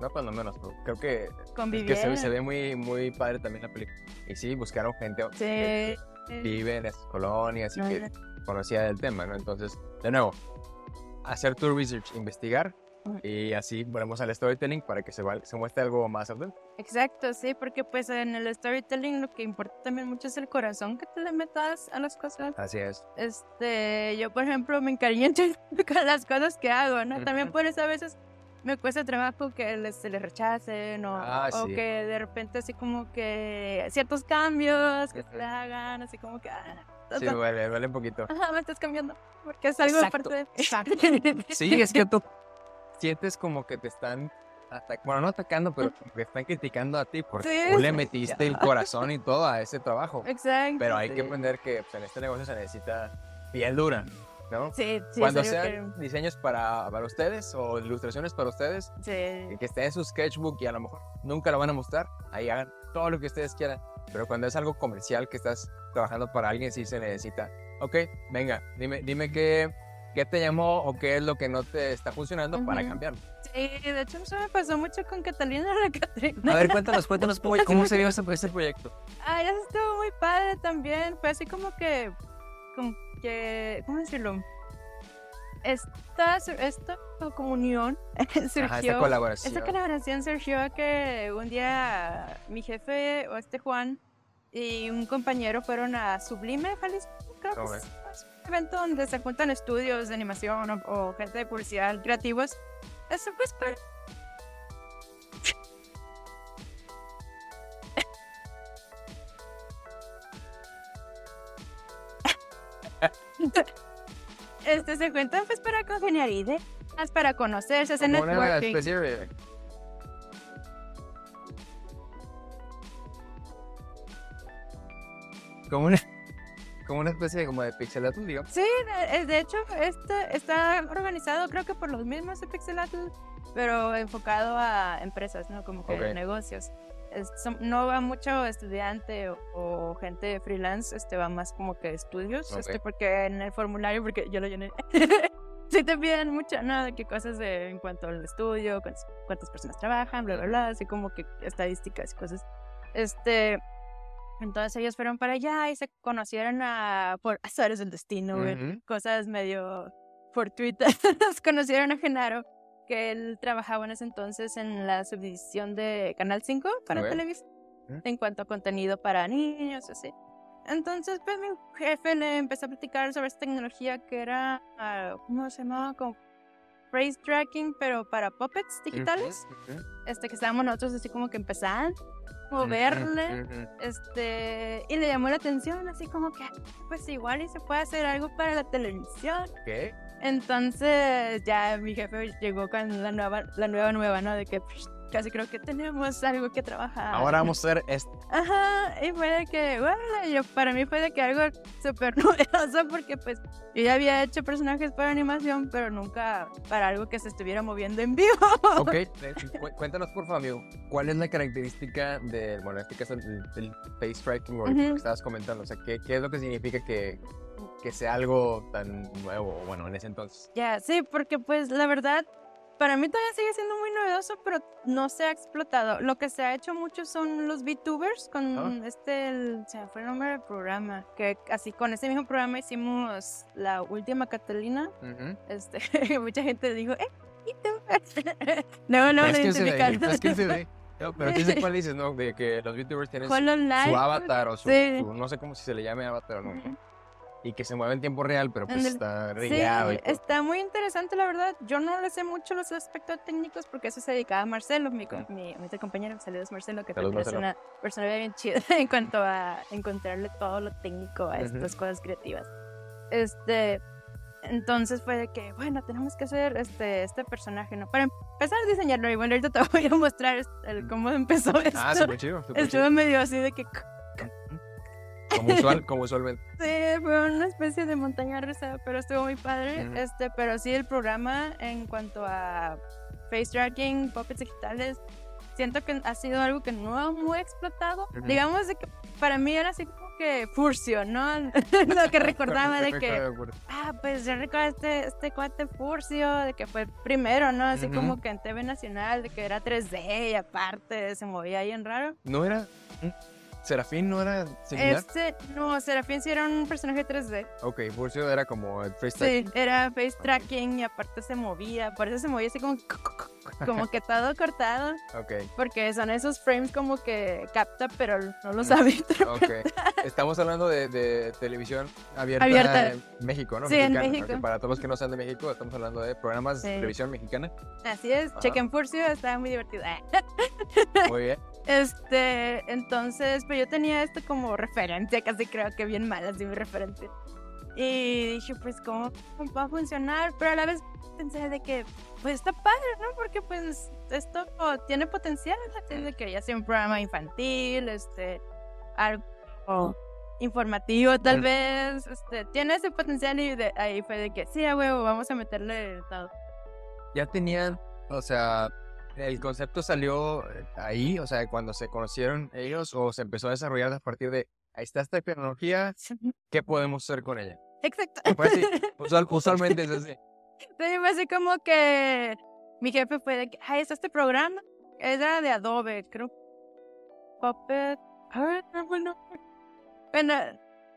no cuando menos, pero creo que, es que se, convivieron. se ve muy, muy padre también la película. Y sí, buscaron gente que Sí. vive en esas colonias y No, que conocía del tema, ¿no? Entonces, de nuevo, hacer tu research, investigar. Y así volvemos al storytelling para que se, val- se muestre algo más auténtico. Exacto, sí, porque pues en el storytelling lo que importa también mucho es el corazón que te le metas a las cosas. Así es. Este, yo por ejemplo me encariño con las cosas que hago, ¿no? También por eso a veces me cuesta trabajo que les, se les rechacen o, Ah, o sí. que de repente así como que ciertos cambios que se hagan, así como que... ah, Sí, duele, duele un poquito. Ajá, me estás cambiando, porque es algo Exacto, parte de... exacto. Sí, es que tú sientes como que te están, bueno, no atacando, pero que están criticando a ti porque Sí, tú le metiste el corazón y todo a ese trabajo. Exacto. Pero hay que aprender que pues, en este negocio se necesita piel dura, ¿no? Sí, sí, Cuando sean diseños para, para ustedes o ilustraciones para ustedes, que- sí. que esté en su sketchbook y a lo mejor nunca lo van a mostrar, ahí hagan todo lo que ustedes quieran. Pero cuando es algo comercial que estás trabajando para alguien, sí se necesita. Ok, venga, dime, dime qué, qué te llamó o qué es lo que no te está funcionando para cambiarlo. Sí, de hecho eso me pasó mucho con Catalina la Catrina. A ver, cuéntanos, cuéntanos cómo, se dio ese, ese proyecto. Ah, ya estuvo muy padre también. Fue así como que. Como que. ¿Cómo decirlo? Esta, esta comunión surgió. Ajá, esta colaboración. esta colaboración surgió que un día mi jefe, o este Juan, y un compañero fueron a Sublime, Jalisco. Creo que evento donde se juntan estudios de animación o, o gente de publicidad creativos. Eso pues para este se cuentan pues para congeniar ideas, para conocerse, hacer networking. Como una, como una especie de, como de digamos. Sí, de, de hecho, este está organizado creo que por los mismos de Pixelatl, pero enfocado a empresas, ¿no? Como que Ok. negocios. Es- no va mucho estudiante o, o gente freelance, este va más como que estudios, Ok. este porque en el formulario, porque yo lo llené, sí te piden mucho, ¿no? De qué cosas de, en cuanto al estudio, cuántas, cuántas personas trabajan, bla, bla, bla, así como que estadísticas y cosas. Este, entonces ellos fueron para allá y se conocieron a, por azares del destino, güey, Ujú. cosas medio fortuitas. conocieron a Genaro, que él trabajaba en ese entonces en la subdivisión de Canal 5 para. Televisa, Ujú. en cuanto a contenido para niños, así. Entonces, pues mi jefe le empezó a platicar sobre esta tecnología que era, ah, ¿cómo se llamaba? Como phrase tracking, pero para puppets digitales. Ujú, ujú. Este, que estábamos nosotros así como que empezando moverle. Este, y le llamó la atención, así como que, pues igual y se puede hacer algo para la televisión. Entonces, ya mi jefe llegó con la nueva, la nueva nueva, ¿no? De que pues, casi creo que tenemos algo que trabajar. Ahora vamos a hacer esto. Ajá, y fue de que, bueno, yo, para mí fue de que algo súper novedoso porque pues yo ya había hecho personajes para animación, pero nunca para algo que se estuviera moviendo en vivo. Ok, eh, cu- cuéntanos por favor, amigo, ¿cuál es la característica del, bueno, en este caso, el, el face tracking o lo Ujú. que estabas comentando? O sea, ¿qué, qué es lo que significa que, que sea algo tan nuevo, bueno, en ese entonces? Ya, sí, porque pues la verdad, para mí todavía sigue siendo muy novedoso, pero no se ha explotado. Lo que se ha hecho mucho son los VTubers con Ah. este, el, se fue el nombre del programa, que así con ese mismo programa hicimos la última Catalina. Ujú. Este, mucha gente dijo, ¡eh, VTuber! no, no, es lo que se ve, identificaron. es que se ve. No, pero ¿qué sé cuál dices, no? De que los VTubers tienen su, avatar o su, Sí. su- no sé cómo si se le llame avatar o no. Y que se mueve en tiempo real, pero pues está Sí, y todo. está muy interesante, la verdad. Yo no le sé mucho los aspectos técnicos porque eso se dedicaba a Marcelo, mi, mi, mi compañero. Saludos, Marcelo, que Saludos, es una persona bien chida en cuanto a encontrarle todo lo técnico a estas cosas creativas. Este. Entonces fue de que, bueno, tenemos que hacer este, este personaje, ¿no? Para empezar a diseñarlo, y bueno, ahorita te voy a mostrar el, cómo empezó esto. Ah, súper chido, súper Estuvo chido. medio así de que Como, usual, como usualmente. Sí, fue una especie de montaña rusa, pero estuvo muy padre. Ujú. Este, pero sí el programa en cuanto a face tracking, puppets digitales, siento que ha sido algo que no ha muy explotado. Ujú. Digamos de que para mí era así como que Furcio, ¿no? Lo que recordaba de que, ah, pues yo recuerdo este, este cuate Furcio, de que fue primero, ¿no? Así Ujú. como que en TV Nacional, de que era 3D y aparte se movía ahí en raro. ¿No era? ¿Serafín no era similar? Este, no, Serafín sí era un personaje 3D. Ok, Furcio era como el freestyle. Sí, era face tracking y aparte se movía, por eso se movía así como, como que todo cortado, Ok, porque son esos frames como que capta, pero no lo sabe. ok. Estamos hablando de, de televisión abierta, Abierta. en México, ¿no? Sí, en Mexicana, México. ok, Para todos los que no sean de México, estamos hablando de programas de televisión mexicana. Así es, Ajá. Chequen Furcio, estaba muy divertido. Muy bien. Este, entonces, pero yo tenía esto como referencia, casi creo que bien mal, así mi referencia. Y dije, pues, ¿cómo va a funcionar? Pero a la vez pensé de que, pues, está padre, ¿no? Porque, pues, esto tiene potencial, de que ya sea un programa infantil, este, algo informativo, tal vez, este, tiene ese potencial y de ahí fue de que, sí, a huevo, vamos a meterle todo. Ya tenían, o sea, el concepto salió eh, ahí, o sea, cuando se conocieron ellos o se empezó a desarrollar a partir de, ahí está esta tecnología, ¿qué podemos hacer con ella? Exacto. Usual- usualmente es así. Sí, fue así como que mi jefe fue de que, ay, está este programa. Era de Adobe, creo. Puppet. A ver, no, bueno. Bueno,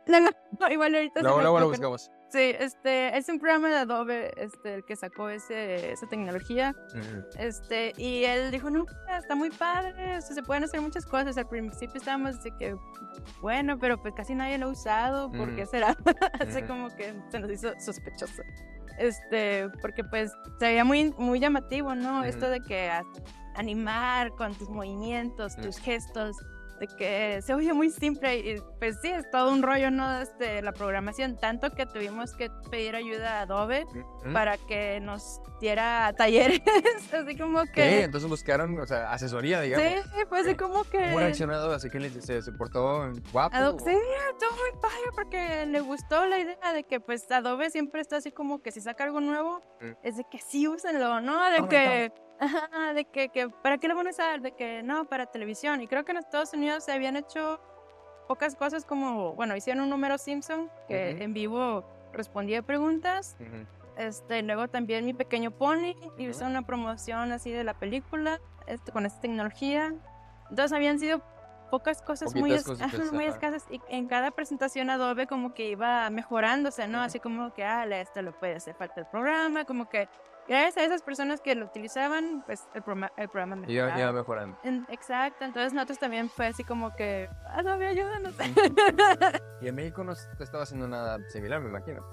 no, no, igual ahorita Luego, me luego lo buscamos. Sí, este, es un programa de Adobe, este, el que sacó ese, esa tecnología. Este, y él dijo, no, está muy padre, o sea, se pueden hacer muchas cosas. Al principio estábamos de que, bueno, pero pues casi nadie lo ha usado, ¿por qué será? Así como que se nos hizo sospechoso. Este, porque pues se veía muy, muy llamativo, ¿no? Esto de que animar con tus movimientos, tus gestos, de que se oye muy simple y pues sí, es todo un rollo, ¿no? Este, la programación, tanto que tuvimos que pedir ayuda a Adobe para que nos diera talleres, así como que... entonces buscaron, o sea, asesoría, digamos. Sí, fue así como que... ¿Cómo reaccionado? Así que se, se portó guapo. Ado- sí, estuvo muy padre porque le gustó la idea de que pues Adobe siempre está así como que si saca algo nuevo, Mm. es de que sí úsenlo, ¿no? De que, ajá, de que, que, ¿para qué lo van a usar? De que no, para televisión. Y creo que en Estados Unidos se habían hecho pocas cosas como, bueno, hicieron un número Simpson que en vivo respondía preguntas Ujú. Este, luego también Mi Pequeño Pony, hizo una promoción así de la película, este, con esta tecnología. Entonces habían sido pocas cosas muy, Poquitas es- cositas, ajá, muy escasas y en cada presentación Adobe como que iba mejorándose, ¿no? Así como que, ah, esto le puede hacer falta el programa, como que gracias a esas personas que lo utilizaban, pues el programa, el programa mejoraba. iba mejorando. Exacto, entonces nosotros también fue así como que, Adobe, ayúdanos. Y en México no estaba haciendo nada similar, me imagino.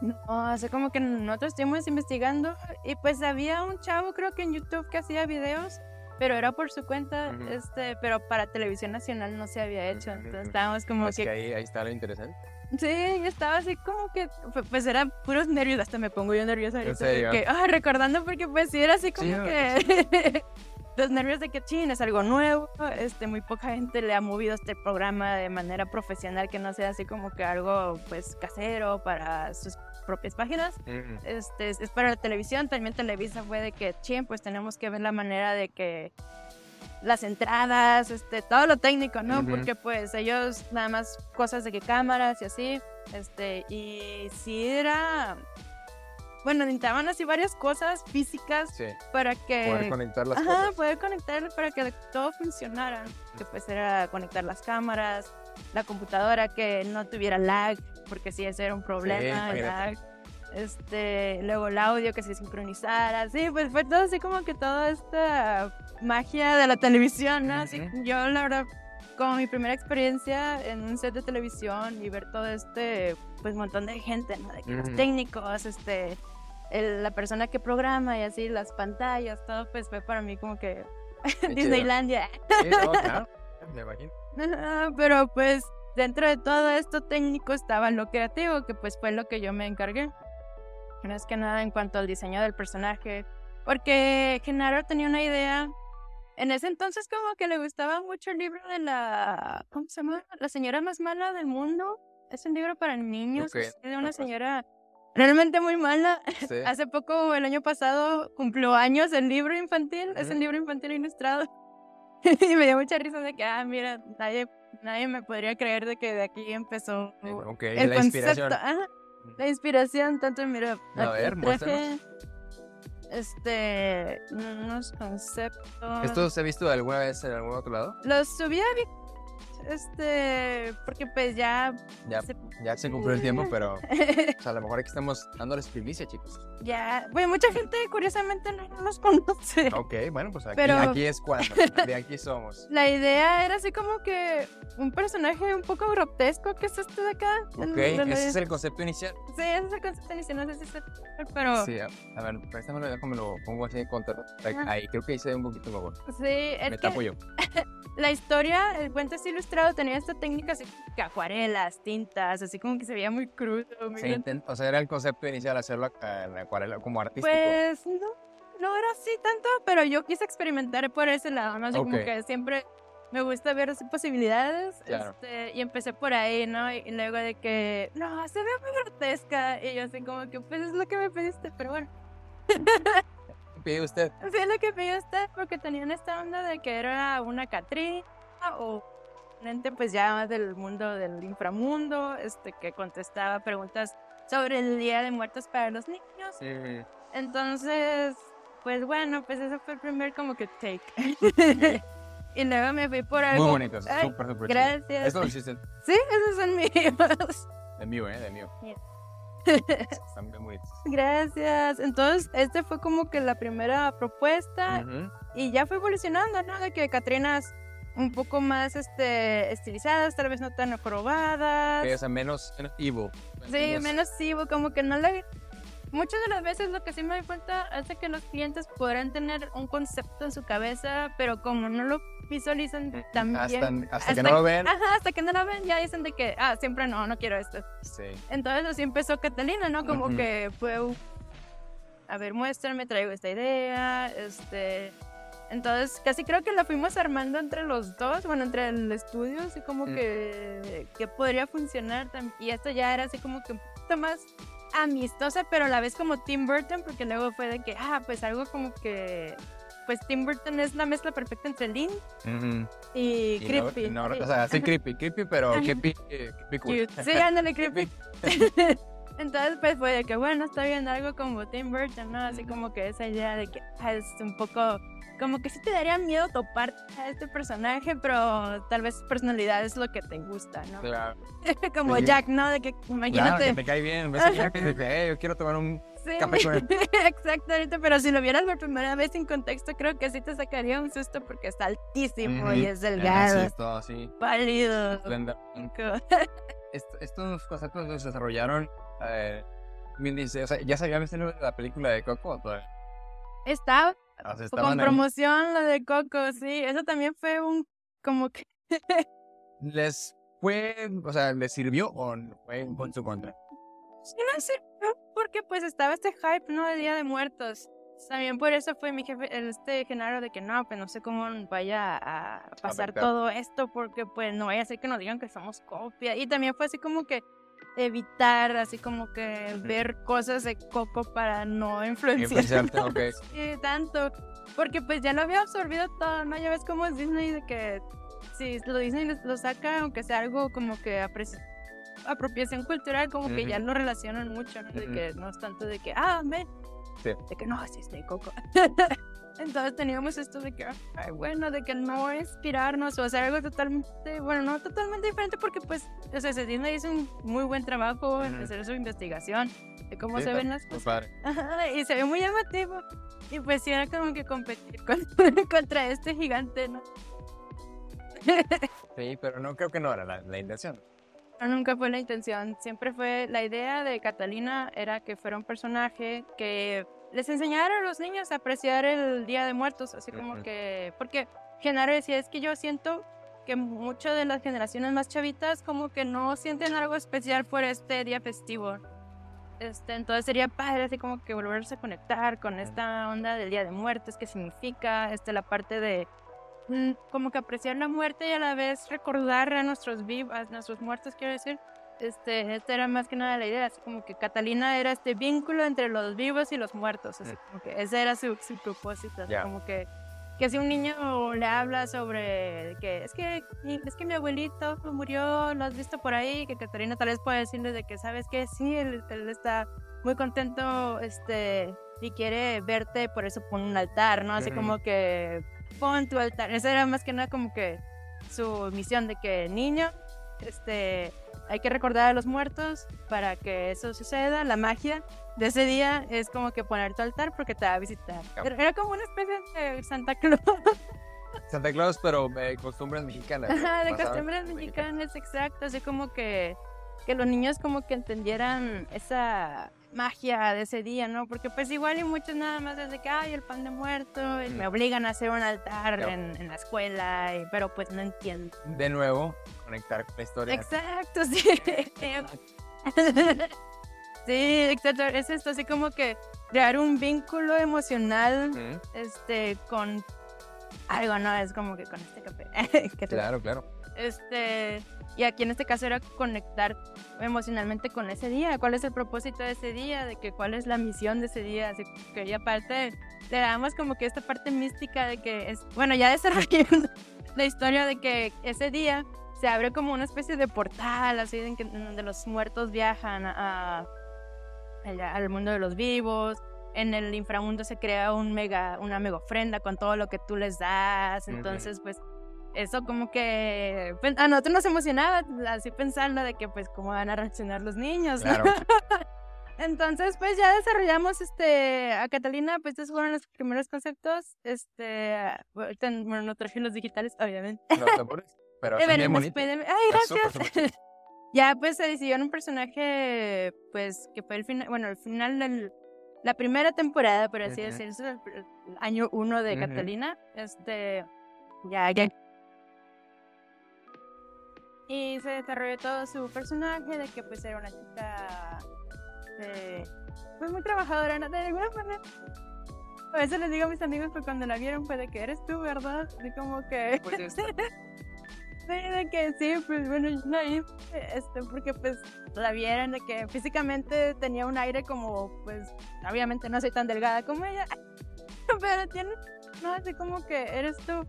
No, así como que nosotros estuvimos investigando y pues había un chavo creo que en YouTube que hacía videos, pero era por su cuenta, este, pero para televisión nacional no se había hecho, entonces estábamos como Es que, que ahí, ahí está lo interesante. sí, estaba así como que, pues eran puros nervios, hasta me pongo yo nerviosa de serio? que, ah, recordando porque pues sí era así como Sí, que... Los nervios de que chin es algo nuevo, este, muy poca gente le ha movido este programa de manera profesional, que no sea así como que algo pues casero para sus propias páginas Ujú. este, es para la televisión, también Televisa fue de que, chin, pues tenemos que ver la manera de que las entradas, este, todo lo técnico, ¿no? Porque pues ellos nada más cosas de que cámaras y así, este, y sí era, bueno, necesitaban así varias cosas físicas Sí, para poder que... conectar las Ajá, cosas. poder conectar para que todo funcionara. Que pues era conectar las cámaras, la computadora que no tuviera lag, porque sí, ese era un problema, imagínate. lag. Este, luego el audio que se sincronizara, sí, pues fue todo así como que toda esta magia de la televisión, ¿no? Así, yo la verdad, como mi primera experiencia en un set de televisión y ver todo este, pues montón de gente, ¿no? De que los técnicos, este, el- la persona que programa y así, las pantallas, todo, pues fue para mí como que. Disneylandia. Sí, no, claro, me imagino. Ajá, Pero pues dentro de todo esto técnico estaba lo creativo, que pues fue lo que yo me encargué. Más que nada en cuanto al diseño del personaje. Porque Genaro tenía una idea. En ese entonces como que le gustaba mucho el libro de la... ¿Cómo se llama? La señora más mala del mundo. Es un libro para niños. Ok, así de una señora realmente muy mala. Sí. Hace poco, el año pasado, cumplió años el libro infantil. Es Ujú. un libro infantil ilustrado. y me dio mucha risa de que, ah, mira, nadie, nadie me podría creer de que de aquí empezó Eh, Ok, el la concepto. inspiración. Ajá, la inspiración, tanto, mira, A ver, traje, este, unos conceptos. ¿Esto se ha visto alguna vez en algún otro lado? Los subí a este, porque pues ya, Ya, se- ya se cumplió el tiempo, pero o sea, a lo mejor aquí estamos dándoles primicia, chicos. ya, bueno, mucha gente curiosamente no los conoce. Ok, bueno, pues aquí, Pero- aquí es cuando, de aquí somos. La idea era así como que un personaje un poco grotesco, que es este de acá. el- Ok, de ese es el concepto inicial. Sí, ese es el concepto inicial, no sé si se... Pero sí, Sí, a, ver, préstamelo, déjame lo pongo así en contra. Ahí, creo que ve un poquito mejor. es Me que tapo yo. la historia, el cuento es ilustrado, tenía esta técnica así que acuarelas, tintas, así como que se veía muy crudo, muy intent- o sea, era el concepto inicial hacerlo eh, en acuarela como artístico. Pues no, no era así tanto, pero yo quise experimentar por ese lado, ¿no? Así como Ok. que siempre me gusta ver así posibilidades. Claro. este, y empecé por ahí, ¿no? Y, y luego de que, no, se ve muy grotesca. Y yo así como que, pues es lo que me pediste, pero bueno. ¿Pide usted? Sí, lo que pidió usted, porque tenían esta onda de que era una Catrina o un ente pues ya más del mundo del inframundo, este, que contestaba preguntas sobre el Día de Muertos para los niños. Sí. Entonces, pues bueno, pues eso fue el primer como que take. y luego me fui por algo. Muy bonito, Ay, súper, súper gracias. Esto lo hiciste Sí, esos son míos. de mío, ¿eh? De mío. Bien. Están bien bonitos. Gracias. Entonces, este fue como que la primera propuesta y ya fue evolucionando, ¿no? De que Catrinas un poco más este, estilizadas, tal vez no tan aprobadas. Que, o sea, menos, menos evil. Sí, menos cibo, como que no le... Muchas de las veces lo que sí me doy cuenta es que los clientes podrán tener un concepto en su cabeza, pero como no lo visualizan Mm, Hasta, bien... hasta, que no lo ven. Ajá, hasta que no lo ven ya dicen de que, ah, siempre no, no quiero esto. Sí. Entonces así empezó Catalina, ¿no? Como que fue, a ver, muéstrame, traigo esta idea, este... Entonces casi creo que la fuimos armando entre los dos, bueno, entre el estudio, así como Mm. que, que podría funcionar. Y esto ya era así como que un poquito más amistosa, pero a la vez como Tim Burton, porque luego fue de que, ah, pues algo como que... Pues Tim Burton es la mezcla perfecta entre Lynn Ujú. y, Creepy. no, Sí. o sea, sí, creepy, creepy, pero creepy, eh, creepy cool. Cute. Sí, ándale, creepy. Entonces, pues fue de que, bueno, está viendo algo como Tim Burton, ¿no? Así como que esa idea de que ah, es un poco. Como que sí te daría miedo topar a este personaje, pero tal vez su personalidad es lo que te gusta, ¿no? Claro. como Sí. Jack, ¿no? De que Claro, imagínate. que te cae bien. Ves a Jack y dices, "Eh, yo quiero tomar un Sí, exactamente, pero si lo vieras por primera vez sin contexto, creo que sí te sacaría un susto porque está altísimo y es delgado, todo así. pálido. Est- estos conceptos los desarrollaron. Eh, dice, o sea, ¿ya había visto la película de Coco? todavía? O sea, con ahí. promoción lo de Coco, sí, eso también fue un como que ¿Les fue, o sea, les sirvió o fue con su contra? Sí no sé, porque pues estaba este hype, ¿no? De Día de Muertos. También por eso fue mi jefe, este Genaro, de que no, pues no sé cómo vaya a pasar todo esto, porque pues no vaya a ser que nos digan que somos copia. Y también fue así como que evitar, así como que ver cosas de Coco para no influenciar Influenciarte, ok. Sí, tanto. Porque pues ya lo había absorbido todo, ¿no? Ya ves cómo es Disney de que si lo Disney lo- saca, aunque sea algo como que apreci- apropiación cultural, como que Ujú. ya lo relacionan mucho, ¿no? De Ujú. que no es tanto de que, ah, ve. Sí. De que no, sí, estoy coco. Entonces teníamos esto de que, ay, bueno, de que no inspirarnos o hacer algo totalmente, bueno, no totalmente diferente porque pues, o sea, Disney hizo un muy buen trabajo en Ujú. hacer su investigación de cómo Sí, se ven las cosas. y se ve muy llamativo. Y pues sí, era como que competir con- contra este gigante, ¿no? Sí, pero no creo que no era la, la intención. Nunca fue la intención. Siempre fue la idea de Catalina era que fuera un personaje que les enseñara a los niños a apreciar el Día de Muertos, así como que porque Genaro decía es que yo siento que muchas de las generaciones más chavitas como que no sienten algo especial por este día festivo. Este, entonces sería padre así como que volverse a conectar con esta onda del Día de Muertos, qué significa, este, la parte de como que apreciar la muerte y a la vez recordar a nuestros vivos, a nuestros muertos, quiero decir. Este, esta era más que nada la idea, así como que Catalina era este vínculo entre los vivos y los muertos, así Mm. como que ese era su, su propósito, así Ya. como que que si un niño le habla sobre que es que es que mi abuelito murió, lo has visto por ahí, que Catalina tal vez puede decirle de que sabes que sí, él, él está muy contento, este, y quiere verte, por eso pone un altar, ¿no? Así como que pon tu altar. Esa era más que nada como que su misión de que niño, este, hay que recordar a los muertos para que eso suceda, la magia de ese día es como que poner tu altar porque te va a visitar. Era, era como una especie de Santa Claus. Santa Claus, pero eh, costumbres mexicanas. Ajá, de costumbres mexicanas, exacto. Así como que, que los niños como que entendieran esa magia de ese día, ¿no? Porque pues igual y muchos nada más desde que, ay, el pan de muerto, y me Mm. obligan a hacer un altar en, en la escuela, y- pero pues no entiendo. De nuevo, conectar con la historia. Exacto, sí. sí, exacto. Es esto, así como que crear un vínculo emocional este, con algo, ¿no? Es como que con este café. Claro, claro. Este, y aquí en este caso era conectar emocionalmente con ese día. ¿Cuál es el propósito de ese día? De que cuál es la misión de ese día. Así que y aparte le damos como que esta parte mística de que es, bueno, ya desarrollando la historia de que ese día se abre como una especie de portal, así en que, en donde los muertos viajan a, al mundo de los vivos. En el inframundo se crea un mega, una mega ofrenda con todo lo que tú les das. Entonces, pues, eso como que pues, a nosotros nos emocionaba así pensarlo de que pues cómo van a reaccionar los niños. ¿no? Claro. Entonces, pues ya desarrollamos este a Catalina, pues estos fueron los primeros conceptos. Este, bueno, no traje los digitales, obviamente. No apures, Pero bien pueden- Ay, gracias. ya pues se decidió en un personaje, pues que fue el final, bueno, el final del la primera temporada, por así Ujú. decirlo, el, el año uno de. Catalina. Este, ya, ya. Y se desarrolló todo su personaje de que pues era una chica, este, pues muy trabajadora, ¿no? De alguna manera. A veces les digo a mis amigos que cuando la vieron fue de que eres tú, ¿verdad? Así como que... Pues de que sí, pues bueno, no este, porque pues la vieron de que físicamente tenía un aire como, pues, obviamente no soy tan delgada como ella, pero tiene, no, así como que eres tú.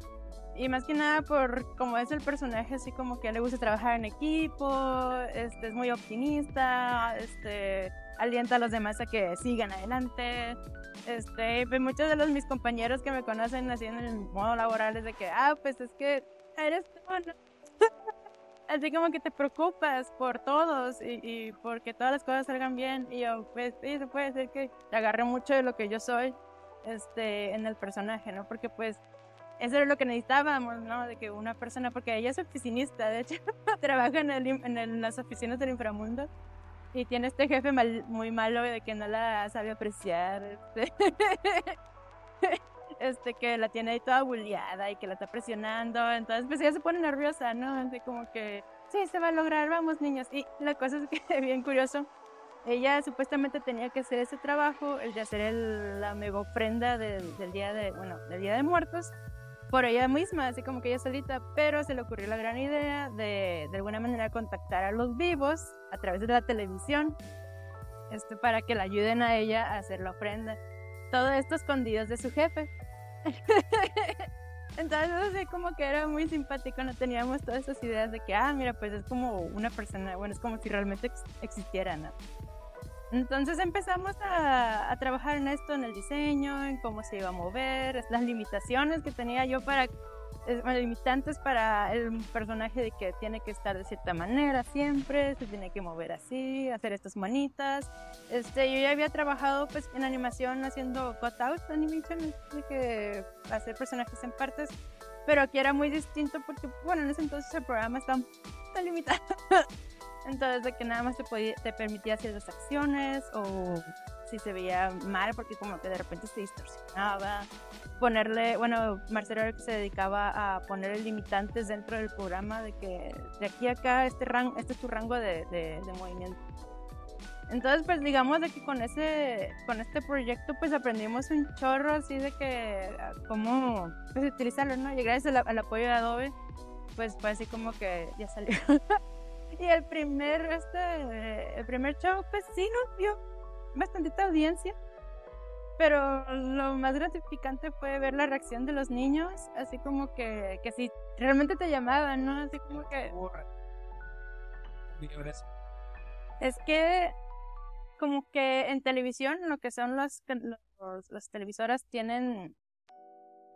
Y más que nada por como es el personaje, así como que le gusta trabajar en equipo, este, es muy optimista, este, alienta a los demás a que sigan adelante. Este, pues muchos de los mis compañeros que me conocen así en el modo laboral es de que, ah, pues es que eres tú, ¿no? así como que te preocupas por todos y, y porque todas las cosas salgan bien. Y yo, pues sí, se puede decir que te agarré mucho de lo que yo soy este, en el personaje, ¿no? Porque pues eso era lo que necesitábamos, ¿no? De que una persona, porque ella es oficinista, de hecho, trabaja en, el, en, el, en, las oficinas del inframundo y tiene este jefe mal, muy malo de que no la sabe apreciar, este, este, que la tiene ahí toda bulleada y que la está presionando, entonces pues ella se pone nerviosa, ¿no? Así como que, sí, se va a lograr, vamos niños. Y la cosa es que, bien curioso, ella supuestamente tenía que hacer ese trabajo, el de hacer el, la mega ofrenda del, del, día de, bueno, del Día de Muertos, por ella misma, así como que ella solita, pero se le ocurrió la gran idea de de alguna manera contactar a los vivos a través de la televisión, este, para que la ayuden a ella a hacer la ofrenda. Todo esto escondidos de su jefe. Entonces, así como que era muy simpático, no teníamos todas esas ideas de que, ah, mira, pues es como una persona, bueno, es como si realmente ex existiera, ¿no? Entonces empezamos a, a, trabajar en esto, en el diseño, en cómo se iba a mover, las limitaciones que tenía yo para, limitantes para el personaje de que tiene que estar de cierta manera siempre, se tiene que mover así, hacer estas manitas. Este, yo ya había trabajado pues en animación haciendo cutout animation, de que hacer personajes en partes, pero aquí era muy distinto porque, bueno, en ese entonces el programa estaba tan limitado. Entonces, de que nada más te, podía, te permitía hacer las acciones o si se veía mal porque como que de repente se distorsionaba. Ponerle, bueno, Marcelo se dedicaba a poner limitantes dentro del programa de que de aquí a acá este, rango, este es tu rango de, de, de movimiento. Entonces, pues digamos de que con ese, con este proyecto, pues aprendimos un chorro así de que cómo pues, utilizarlo, ¿no? Y gracias al, al apoyo de Adobe, pues fue así como que ya salió. Y el primer, este, el primer show, pues sí nos dio bastantita audiencia. Pero lo más gratificante fue ver la reacción de los niños, así como que, que si realmente te llamaban, ¿no? Así como que... Es que como que en televisión lo que son los, los, las televisoras tienen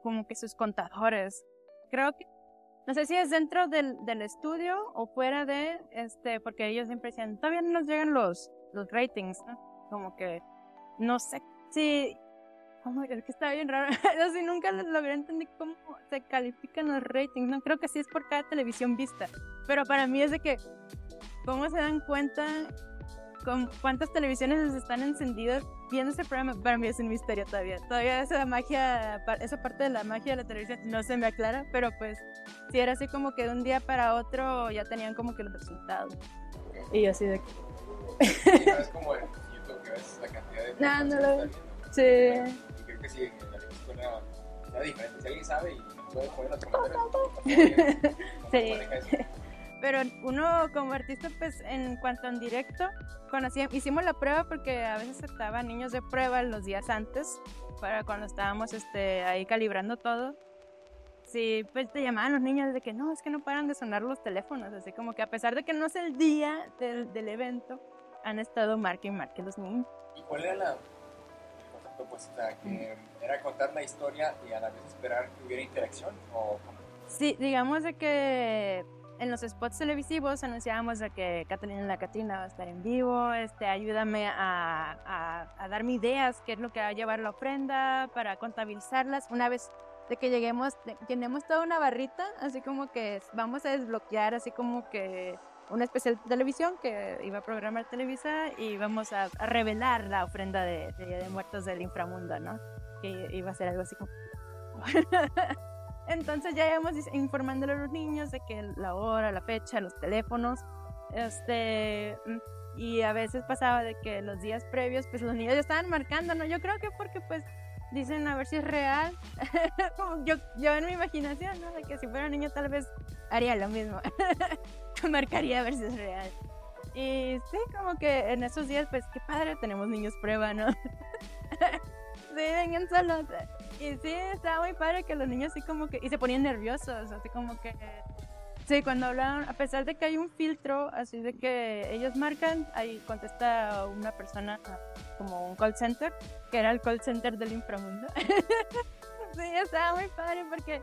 como que sus contadores. Creo que no sé si es dentro del, del, estudio o fuera de, este, porque ellos siempre decían, todavía no nos llegan los, los ratings. Como que, no sé si, como, es que está bien raro, así nunca logré entender cómo se califican los ratings, ¿no? Creo que sí es por cada televisión vista, pero para mí es de que, ¿cómo se dan cuenta con cuántas televisiones están encendidas viendo ese programa, para mí es un misterio todavía. Todavía esa magia, esa parte de la magia de la televisión no se me aclara, pero pues si era así como que de un día para otro ya tenían como que los resultados. Y yo así de. Sí, no es como en YouTube que ves la cantidad de... No, no lo... Sí. Y creo que sí, en la escuela está diferente. Si alguien sabe y puede poner los comentarios. sí. Pero uno como artista, pues en cuanto en directo, conocía, hicimos la prueba porque a veces estaban niños de prueba los días antes, para cuando estábamos este, ahí calibrando todo. Sí, pues te llamaban los niños de que no, es que no paran de sonar los teléfonos, así como que a pesar de que no es el día del, del evento, han estado marque y marque los niños. ¿Y cuál era la? Pues, sea, que era contar la historia y a la vez esperar que hubiera interacción, o? Sí, digamos de que en los spots televisivos anunciábamos de que Catalina la Catrina va a estar en vivo, este, ayúdame a, a, a, darme ideas, qué es lo que va a llevar la ofrenda, para contabilizarlas. Una vez de que lleguemos, tenemos toda una barrita, así como que vamos a desbloquear, así como que una especial de televisión que iba a programar Televisa y vamos a, a revelar la ofrenda de, de, de Muertos del Inframundo, ¿no? Que iba a ser algo así como... Entonces ya íbamos informándole a los niños de que la hora, la fecha, los teléfonos, este, y a veces pasaba de que los días previos, pues los niños ya estaban marcando, ¿no? Yo creo que porque pues dicen a ver si es real. yo, yo en mi imaginación, ¿no? De que si fuera niño tal vez haría lo mismo. Marcaría a ver si es real. Y sí, como que en esos días, pues qué padre, tenemos niños prueba, ¿no? sí, vengan solos. Y sí, estaba muy padre que los niños así como que, y se ponían nerviosos, así como que, sí, cuando hablaban, a pesar de que hay un filtro, así de que ellos marcan, ahí contesta una persona como un call center, que era el call center del inframundo. sí, estaba muy padre porque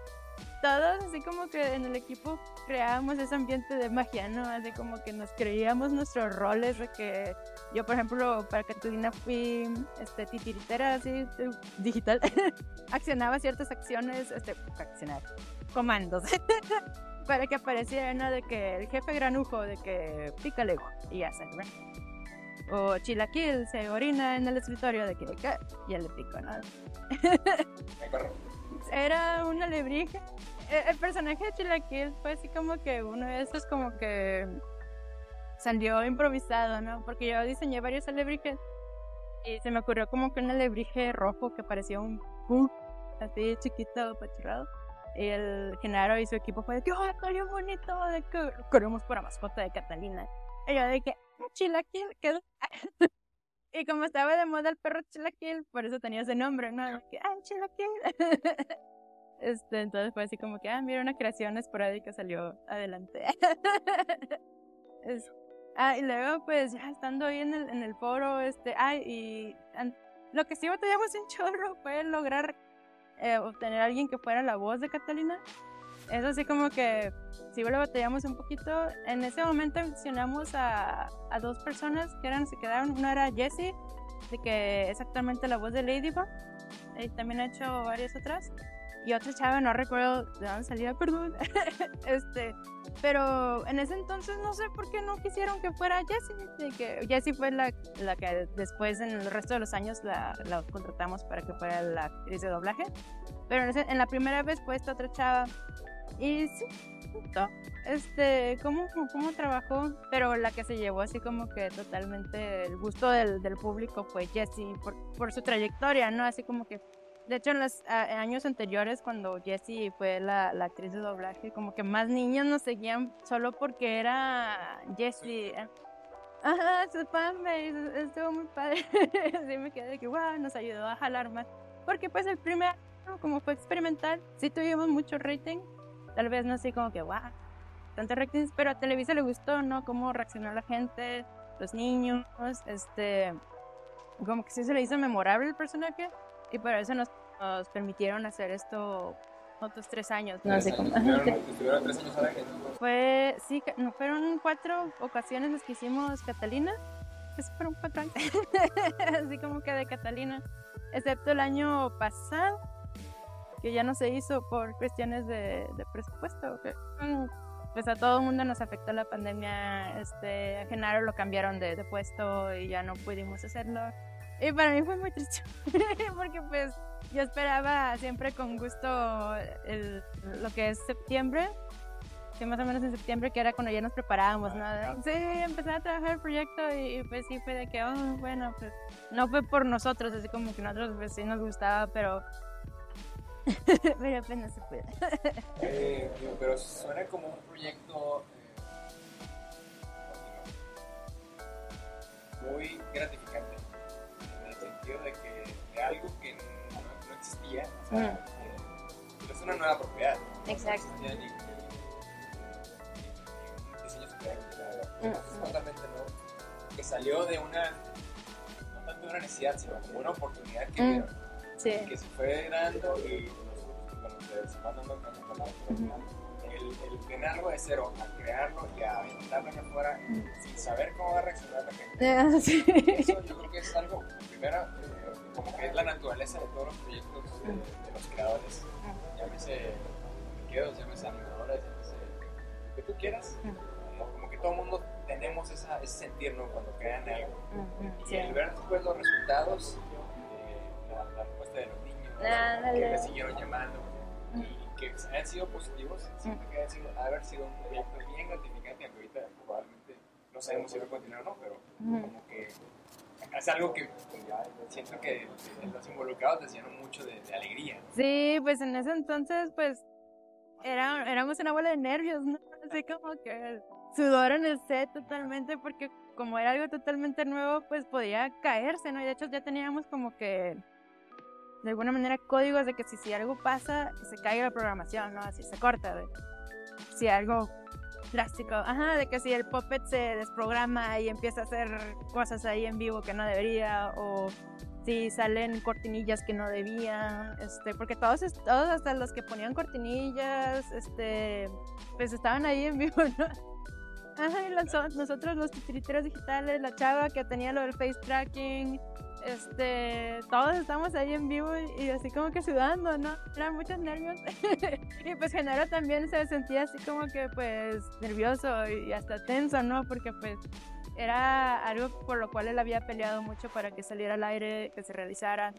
todos así como que en el equipo creábamos ese ambiente de magia, ¿no? Así como que nos creíamos nuestros roles de que yo, por ejemplo, para Catalina fui este, titiritera así digital, accionaba ciertas acciones, este, accionar, comandos. para que apareciera, ¿no? De que el jefe granujo, de que pícale y ya se, O chilaquil se orina en el escritorio de que ya le pico, ¿no? Era una alebrije. E, el personaje de Chilaquil fue así como que uno de esos como que salió improvisado, ¿no? Porque yo diseñé varios alebrijes y se me ocurrió como que un alebrije rojo que parecía un pug, así chiquito, pachurrado. Y el Genaro y su equipo fue de que, oh, bien bonito, de que corremos por la mascota de Catalina. Y yo de que, Chilaquil, ¿qué? Y como estaba de moda el perro Chilaquil, por eso tenía ese nombre, ¿no? Que, ah, Chilaquil. este, entonces fue así como que, ah, mira, una creación esporádica salió adelante. ah, y luego, pues, ya estando ahí en el, en el foro, este, ah, y lo que sí batallamos en chorro fue lograr eh, obtener a alguien que fuera la voz de Catalina. Es así como que sí lo batallamos un poquito. En ese momento mencionamos a, a, dos personas que eran, se quedaron. Una era Jessie, de que es actualmente la voz de Ladybug. Y también ha hecho varias otras. Y otra chava, no recuerdo de dónde salía, perdón. este, pero en ese entonces no sé por qué no quisieron que fuera Jessie. De que Jessie fue la, la, que después, en el resto de los años, la, la contratamos para que fuera la actriz de doblaje. Pero en, en la primera vez fue esta otra chava y sí, este, ¿cómo, cómo trabajó? Pero la que se llevó así como que totalmente el gusto del, del público fue Jessie por, por, su trayectoria, ¿no? Así como que, de hecho, en los años anteriores, cuando Jessie fue la, la, actriz de doblaje, como que más niños nos seguían solo porque era Jessie. Ajá, su fanbase, estuvo muy padre. así me quedé de que, wow, nos ayudó a jalar más. Porque pues el primer, como fue experimental, sí tuvimos mucho rating, Tal vez no así como que, wow, tanto ratings, pero a Televisa le gustó, ¿no? Cómo reaccionó la gente, los niños, este, como que sí se le hizo memorable el personaje y por eso nos, nos permitieron hacer esto otros tres años. No sé cómo. Fue, sí, no, fueron cuatro ocasiones las que hicimos Catalina. Pues fueron cuatro años. Así como que de Catalina. Excepto el año pasado, que ya no se hizo por cuestiones de, presupuesto. pues a todo el mundo nos afectó la pandemia. Este, a Genaro lo cambiaron de, puesto y ya no pudimos hacerlo. Y para mí fue muy triste, porque pues yo esperaba siempre con gusto el, lo que es septiembre, que más o menos en septiembre, que era cuando ya nos preparábamos, ¿no? Sí, empecé a trabajar el proyecto y, pues sí fue de que, oh, bueno, pues no fue por nosotros, así como que nosotros pues sí nos gustaba, pero pero apenas se puede. Eh, pero suena como un proyecto eh, muy gratificante, en el sentido de que de algo que no, existía, o sea, eh, es una nueva propiedad. Exacto. No existía ni, un diseño social, es totalmente nuevo, que salió de una, no tanto de una necesidad, sino como una oportunidad que vieron que se fue dando y van dando el, el crearlo de cero, a crearlo y a aventarlo allá afuera sin saber cómo va a reaccionar la gente. Ah, Eso yo creo que es algo, primero, eh, como que es la naturaleza de todos los proyectos de, los creadores. Llámese quedos, llámese animadores, llámese lo que tú quieras. Como que todo el mundo tenemos esa, ese sentir ¿no? cuando crean algo. Y el ver después los resultados la, respuesta de que me siguieron llamando y que han sido positivos, siempre que han sido, haber sido un proyecto bien gratificante, aunque ahorita probablemente no sabemos si va a continuar o no, pero como que es algo que siento que los involucrados decían mucho de, alegría. Sí, pues en ese entonces, pues era, éramos una bola de nervios, ¿no? Así como que sudor en el set totalmente, porque como era algo totalmente nuevo, pues podía caerse, ¿no? Y de hecho ya teníamos como que de alguna manera códigos de que si, si algo pasa, se caiga la programación, ¿no? Así se corta. De, si algo drástico, ajá, de que si el puppet se desprograma y empieza a hacer cosas ahí en vivo que no debería, o si salen cortinillas que no debían, este, porque todos, todos hasta los que ponían cortinillas, este, pues estaban ahí en vivo, ¿no? Ajá, y los- nosotros los titiriteros digitales, la chava que tenía lo del face tracking, este, todos estamos ahí en vivo y, así como que sudando, ¿no? Eran muchos nervios. y pues Genaro también se sentía así como que pues nervioso y hasta tenso, ¿no? Porque pues era algo por lo cual él había peleado mucho para que saliera al aire, que se realizara.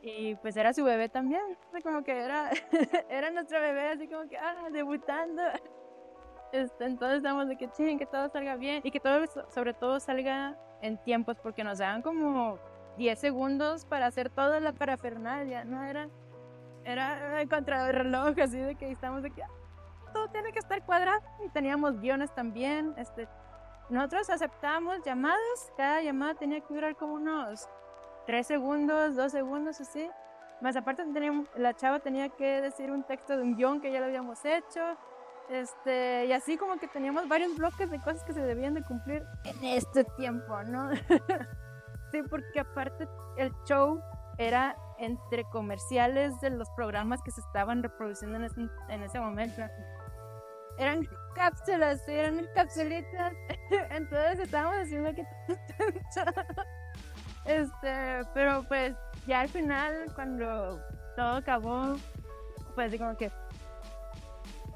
Y pues era su bebé también, sea, como que era, era nuestro bebé, así como que, ah, debutando. Este, entonces estamos de que ching, que todo salga bien y que todo, sobre todo salga en tiempos, porque nos daban como 10 segundos para hacer toda la parafernalia, ¿no? Era, era contra el reloj, así de que estamos de que ah, todo tiene que estar cuadrado. Y teníamos guiones también. Este, nosotros aceptábamos llamadas, cada llamada tenía que durar como unos 3 segundos, 2 segundos, así. Más aparte, teníamos, la chava tenía que decir un texto de un guion que ya lo habíamos hecho. Este, y así como que teníamos varios bloques de cosas que se debían de cumplir en este tiempo, ¿no? sí, porque aparte el show era entre comerciales de los programas que se estaban reproduciendo en ese, en ese momento. Eran cápsulas, eran capsulitas. Entonces estábamos haciendo que... este, pero pues ya al final, cuando todo acabó, pues como que...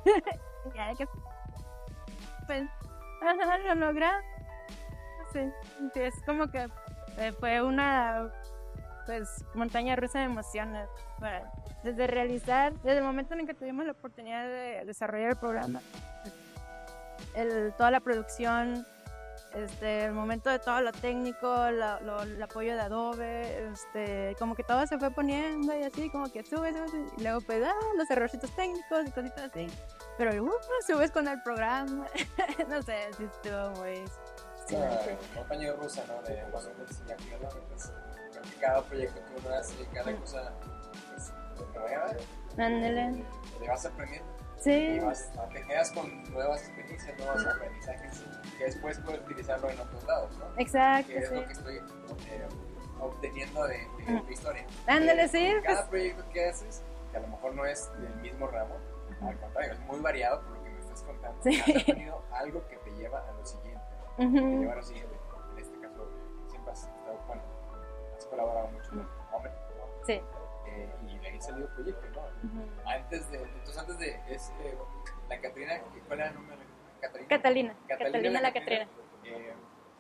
ya que... Pues, lo logramos. Sí, es como que eh, fue una pues montaña rusa de emociones. Desde realizar, desde el momento en que tuvimos la oportunidad de desarrollar el programa, toda la producción, este, el momento de todo lo técnico, la- el apoyo de Adobe, este, como que todo se fue poniendo y así, como que subes, subes, y luego pues, ah, los errorcitos técnicos y cositas así. Pero subes con el programa, no sé, sí estuvo muy... Una montaña rusa, ¿no? De emociones y actividades. Pues, porque cada proyecto que uno hace, cada cosa pues, nueva, Ándale. le vas aprendiendo. Sí. Y vas, te quedas con nuevas experiencias, nuevos aprendizajes que después puedes utilizarlo en otros lados, ¿no? Exacto, Que es sí. lo que estoy eh, obteniendo de, de tu historia. Ándale, Eh, sí, Cada pues- proyecto que haces, que a lo mejor no es del mismo ramo, al contrario, es muy variado por lo que me estás contando. Sí. Has aprendido algo que te lleva a lo siguiente. ¿No? Ujú. Que te lleva a lo siguiente. En este caso, siempre has estado, bueno, has colaborado mucho con Hombre, ¿no? Sí. Eh, y de ahí salió el proyecto, ¿no? Ujú. Antes de, entonces antes de, eh, la Catrina, ¿cuál era el nombre? Catalina. Catalina, Catalina la Catrina. eh,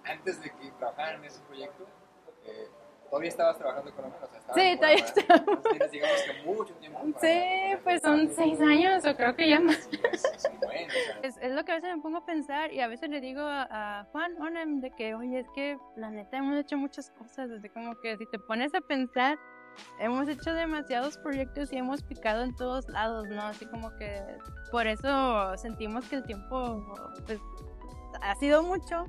antes de que trabajaran en ese proyecto, eh, todavía estabas trabajando con Hombre, o sea, Sí, todavía colaboración. Entonces tienes, digamos que mucho tiempo. para- Sí, pues son seis años o creo que ya más. Sí, es, es un buen, o sea, Es, es lo que a veces me pongo a pensar y a veces le digo a, a Juan Onem de que, oye, es que la neta hemos hecho muchas cosas, desde como que si te pones a pensar, hemos hecho demasiados proyectos y hemos picado en todos lados, ¿no? Así como que por eso sentimos que el tiempo pues, ha sido mucho,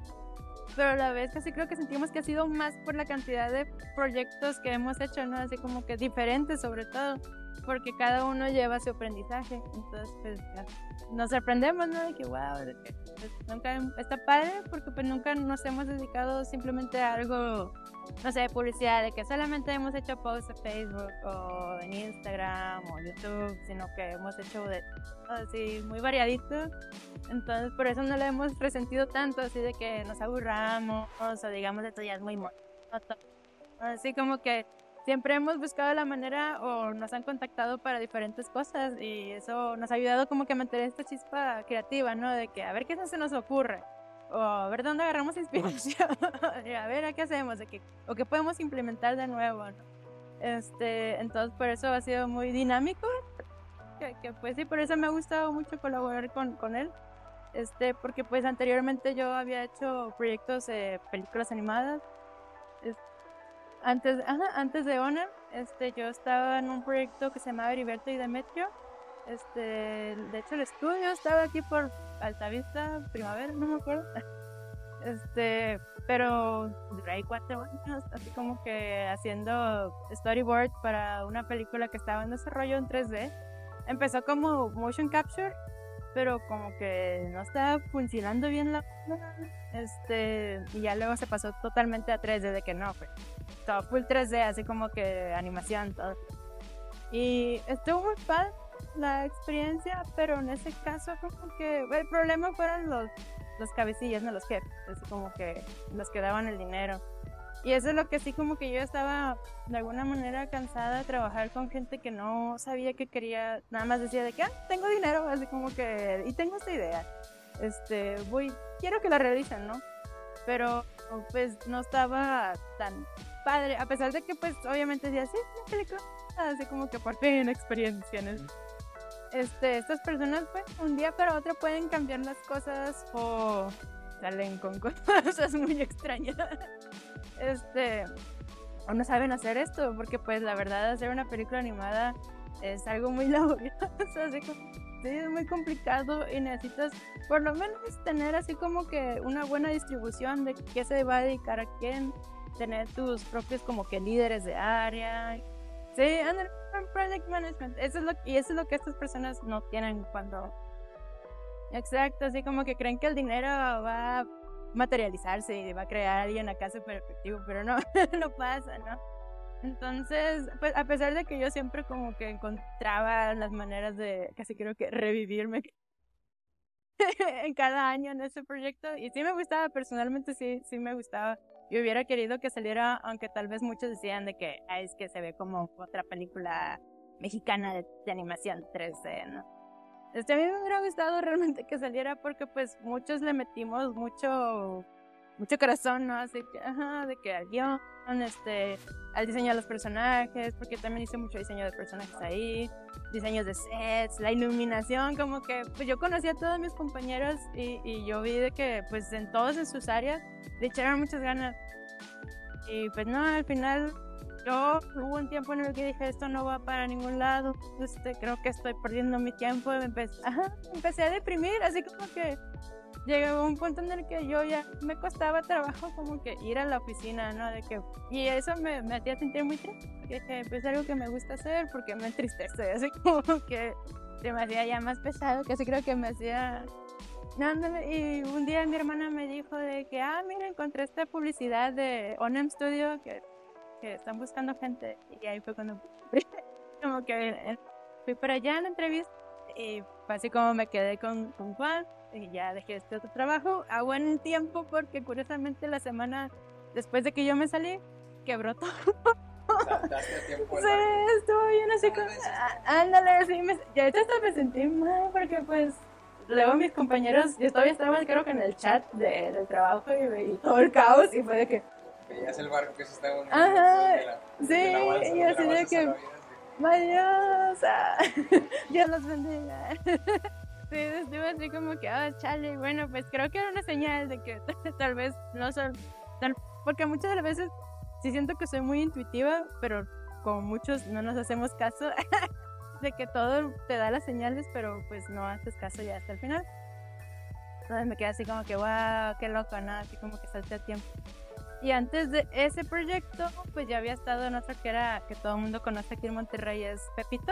pero a la vez casi creo que sentimos que ha sido más por la cantidad de proyectos que hemos hecho, ¿no? Así como que diferentes sobre todo, porque cada uno lleva su aprendizaje, entonces pues nos sorprendemos, ¿no? De que, wow, de pues, nunca, está padre porque pues nunca nos hemos dedicado simplemente a algo, no sé, publicidad, de que solamente hemos hecho posts en Facebook o en Instagram o YouTube, sino que hemos hecho de así muy variadito. Entonces por eso no lo hemos resentido tanto, así de que nos aburramos o digamos esto ya es muy monótono. Así como que siempre hemos buscado la manera o nos han contactado para diferentes cosas y eso nos ha ayudado como que a mantener esta chispa creativa, ¿no? De que a ver qué se nos ocurre o a ver dónde agarramos inspiración a ver a qué hacemos de que, o qué podemos implementar de nuevo, ¿no? Este, entonces por eso ha sido muy dinámico, que, que, pues sí, por eso me ha gustado mucho colaborar con, con él. Este, porque pues anteriormente yo había hecho proyectos de películas animadas. Es- antes, antes de Honor, este, yo estaba en un proyecto que se llamaba Heriberto y Demetrio. Este, de hecho, el estudio estaba aquí por Altavista, Primavera, no me acuerdo. Este, pero duré cuatro años, así como que haciendo storyboard para una película que estaba en desarrollo en 3D. Empezó como motion capture, pero como que no estaba funcionando bien la este y ya luego se pasó totalmente a 3D de que no fue todo full 3D así como que animación todo y estuvo muy padre la experiencia pero en ese caso como que el problema fueron los los cabecillas no los jefes así como que los que daban el dinero y eso es lo que sí como que yo estaba de alguna manera cansada de trabajar con gente que no sabía que quería, nada más decía de que, ah, tengo dinero, así como que, y tengo esta idea. Este, voy, quiero que la realicen, ¿no? Pero pues no estaba tan padre, a pesar de que pues obviamente decía, sí, una película, así como que por fin experiencia en eso. Este, estas personas pues un día para otro pueden cambiar las cosas o salen con cosas muy extrañas. Este, o no saben hacer esto, porque pues la verdad hacer una película animada es algo muy laborioso, así como, sí, es muy complicado y necesitas por lo menos tener así como que una buena distribución de qué se va a dedicar a quién, tener tus propios como que líderes de área, sí, project management, eso es lo, y eso es lo que estas personas no tienen cuando Exacto, así como que creen que el dinero va materializarse y va a crear alguien acá súper efectivo, pero no, no pasa, ¿no? Entonces, pues a pesar de que yo siempre como que encontraba las maneras de, casi creo que revivirme en cada año en ese proyecto, y sí me gustaba, personalmente sí, sí me gustaba. Yo hubiera querido que saliera, aunque tal vez muchos decían de que es que se ve como otra película mexicana de, de animación 3D, ¿no? Este, a mí me hubiera gustado realmente que saliera porque pues muchos le metimos mucho mucho corazón, ¿no? Así que, ajá, de que al guion, este, al diseño de los personajes, porque también hice mucho diseño de personajes ahí, diseños de sets, la iluminación, como que, pues yo conocí a todos mis compañeros y, yo vi de que, pues en todos en sus áreas, le echaron muchas ganas. Y pues no, al final yo hubo un tiempo en el que dije esto no va para ningún lado, este, creo que estoy perdiendo mi tiempo, empecé, empecé a deprimir, así como que llegó un punto en el que yo ya me costaba trabajo como que ir a la oficina, ¿no? De que, y eso me, me hacía sentir muy triste, porque dije, pues algo que me gusta hacer porque me entristece, así como que se me hacía ya más pesado, que así creo que me hacía... Y un día mi hermana me dijo de que, ah, mira, encontré esta publicidad de Onem Studio que que están buscando gente. Y ahí fue cuando como que eh, fui para allá en la entrevista y así como me quedé con, con Juan y ya dejé este otro trabajo a buen tiempo porque curiosamente la semana después de que yo me salí quebró todo. sí, estuvo bien así como, ah, ándale, así me, ya hasta me sentí mal porque pues luego mis compañeros, yo todavía estaba creo que en el chat de, del trabajo y, y todo el caos y fue de que veías el barco que se estaba hundiendo. Ajá, sí, y así de que, Dios, Dios los bendiga. Sí, estuve así como que, oh, chale, bueno, pues creo que era una señal de que tal vez no son, tal, porque muchas de las veces sí siento que soy muy intuitiva, pero como muchos no nos hacemos caso de que todo te da las señales, pero pues no haces caso ya hasta el final. Entonces me quedé así como que, wow, qué loco, ¿no? Así como que salté a tiempo. Y antes de ese proyecto, pues ya había estado en otro que era, que todo el mundo conoce aquí en Monterrey, es Pepito.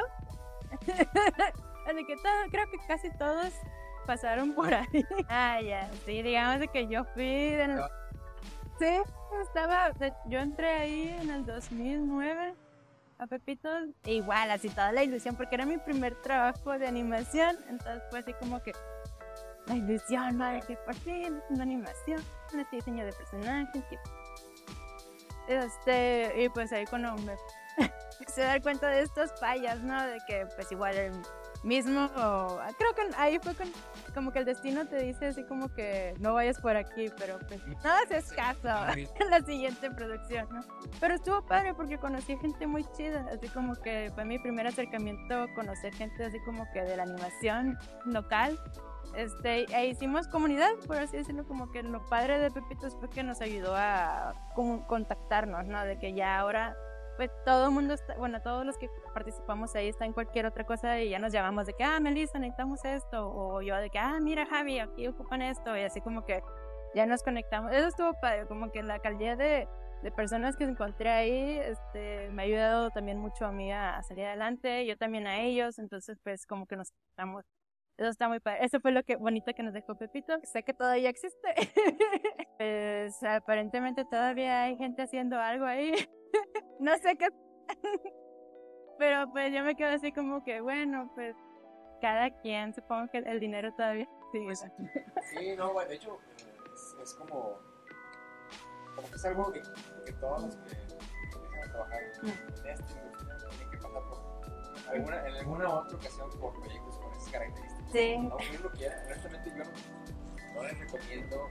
Así que todo, creo que casi todos pasaron por ahí. ah, ya, sí, digamos de que yo fui de... Sí, estaba, yo entré ahí en el 2009 a Pepito, e igual, así toda la ilusión, porque era mi primer trabajo de animación, entonces fue así como que la ilusión, ¿no? De que por fin, una animación, este diseño de personajes, que este, y pues ahí cuando me se dar cuenta de estas fallas, ¿no? De que pues igual mismo, creo que ahí fue como que el destino te dice así como que no vayas por aquí, pero pues no haces caso en la siguiente producción, ¿no? Pero estuvo padre porque conocí gente muy chida, así como que fue mi primer acercamiento, conocer gente así como que de la animación local este, e hicimos comunidad, por así decirlo, como que lo padre de Pepitos fue que nos ayudó a contactarnos, ¿no? De que ya ahora, pues todo el mundo está, bueno, todos los que participamos ahí están en cualquier otra cosa y ya nos llamamos de que, ah, Melissa, necesitamos esto, o yo de que, ah, mira, Javi, aquí ocupan esto, y así como que ya nos conectamos. Eso estuvo padre, como que la calidad de, de personas que encontré ahí este, me ha ayudado también mucho a mí a, salir adelante, yo también a ellos, entonces pues como que nos estamos eso está muy padre. Eso fue lo que bonito que nos dejó Pepito. Sé que todavía existe. pues aparentemente todavía hay gente haciendo algo ahí. no sé qué. Pero pues yo me quedo así como que, bueno, pues cada quien, supongo que el dinero todavía sigue. Pues, sí, no, bueno, de hecho, es, como, como que es algo que, que todos los que empiezan a trabajar en mm. este tienen que pasar por alguna, en alguna otra ocasión por proyectos con esas características. Sí. No, uno lo quiera. Honestamente, yo no, no les recomiendo.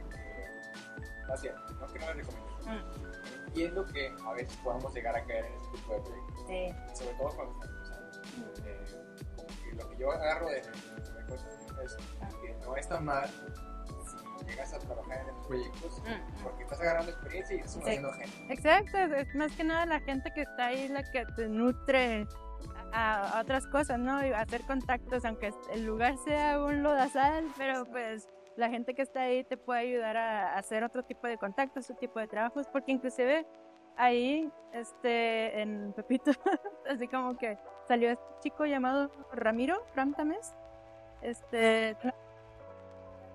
más bien, no que no les recomiendo. Mm. Entiendo que a veces podamos llegar a caer en este tipo de proyectos. Sí. Sobre todo cuando estamos empezando. Mm. Eh, como que lo que yo agarro de es que no está mal si llegas a trabajar en estos proyectos mm. porque estás agarrando experiencia y estás conociendo sí. gente. Exacto, es más que nada la gente que está ahí la que te nutre a, otras cosas, ¿no? Y hacer contactos, aunque el lugar sea un lodazal, pero pues la gente que está ahí te puede ayudar a, hacer otro tipo de contactos, otro tipo de trabajos, porque inclusive ahí, este, en Pepito, así como que salió este chico llamado Ramiro, Ram este...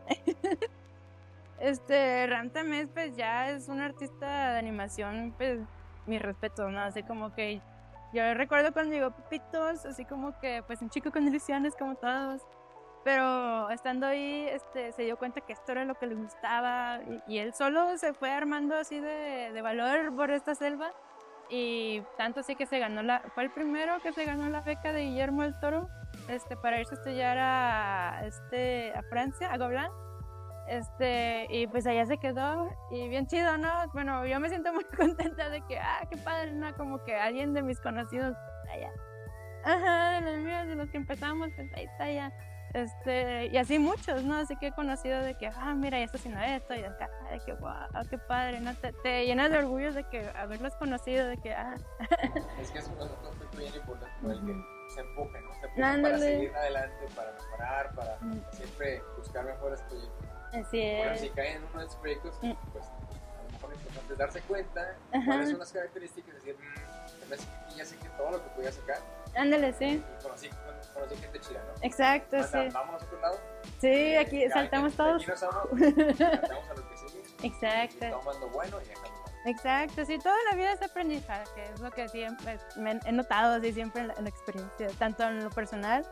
este, Ram Tamés, pues ya es un artista de animación, pues, mi respeto, ¿no? Así como que yo recuerdo cuando llegó Pepitos, así como que, pues un chico con ilusiones como todos. Pero estando ahí, este, se dio cuenta que esto era lo que le gustaba y, él solo se fue armando así de, de, valor por esta selva. Y tanto así que se ganó la, fue el primero que se ganó la beca de Guillermo del Toro este, para irse a estudiar a, este, a Francia, a Gobelin. Este, y pues allá se quedó y bien chido, ¿no? Bueno, yo me siento muy contenta de que, ah, qué padre, ¿no? Como que alguien de mis conocidos allá. Ajá, de los míos, de los que empezamos, pues ahí está ya. Este, y así muchos, ¿no? Así que he conocido de que, ah, mira, ya está haciendo esto, y acá, de que, wow, qué padre, ¿no? Te, te, llenas de orgullo de que haberlos conocido, de que, ah. Es que es un aspecto bien importante el que se empuje, ¿no? Se empuje para seguir adelante, para mejorar, para siempre buscar mejores proyectos. Así es. Si caen en uno de esos proyectos, mm. pues a lo mejor lo importante es darse cuenta cuáles son las características, y decir, mmm, ya sé que todo lo que podía sacar. Ándale, sí. Y conocí, conocí gente chida, ¿no? Exacto, sí. Vamos a otro lado. Sí, aquí saltamos todos. Aquí nos saltamos a lo que sigue. Exacto. Y tomando bueno y dejando Exacto, sí, toda la vida es aprendizaje, es lo que siempre me he notado así siempre en la, en la, experiencia, tanto en lo personal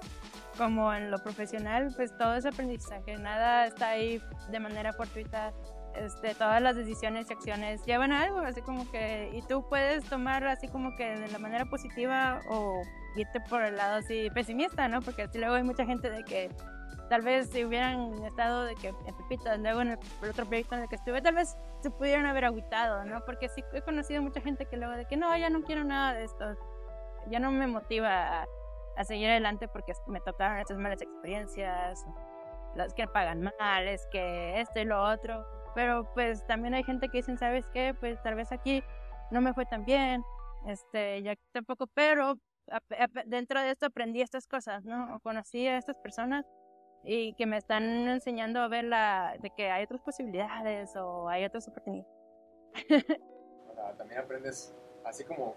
como en lo profesional, pues todo es aprendizaje, nada está ahí de manera fortuita, este, todas las decisiones y acciones llevan a algo, así como que, y tú puedes tomar así como que de la manera positiva o irte por el lado así pesimista, ¿no? Porque así luego hay mucha gente de que tal vez si hubieran estado de que en Pepito, luego en el, otro proyecto en el que estuve, tal vez se pudieran haber agüitado, ¿no? Porque sí he conocido mucha gente que luego de que no, ya no quiero nada de esto, ya no me motiva a a seguir adelante porque me tocaron estas malas experiencias, las que pagan mal, es que esto y lo otro. Pero pues también hay gente que dicen, ¿sabes qué? Pues tal vez aquí no me fue tan bien, este, ya tampoco, pero dentro de esto aprendí estas cosas, ¿no? O conocí a estas personas y que me están enseñando a ver la, de que hay otras posibilidades o hay otras oportunidades. también aprendes, así como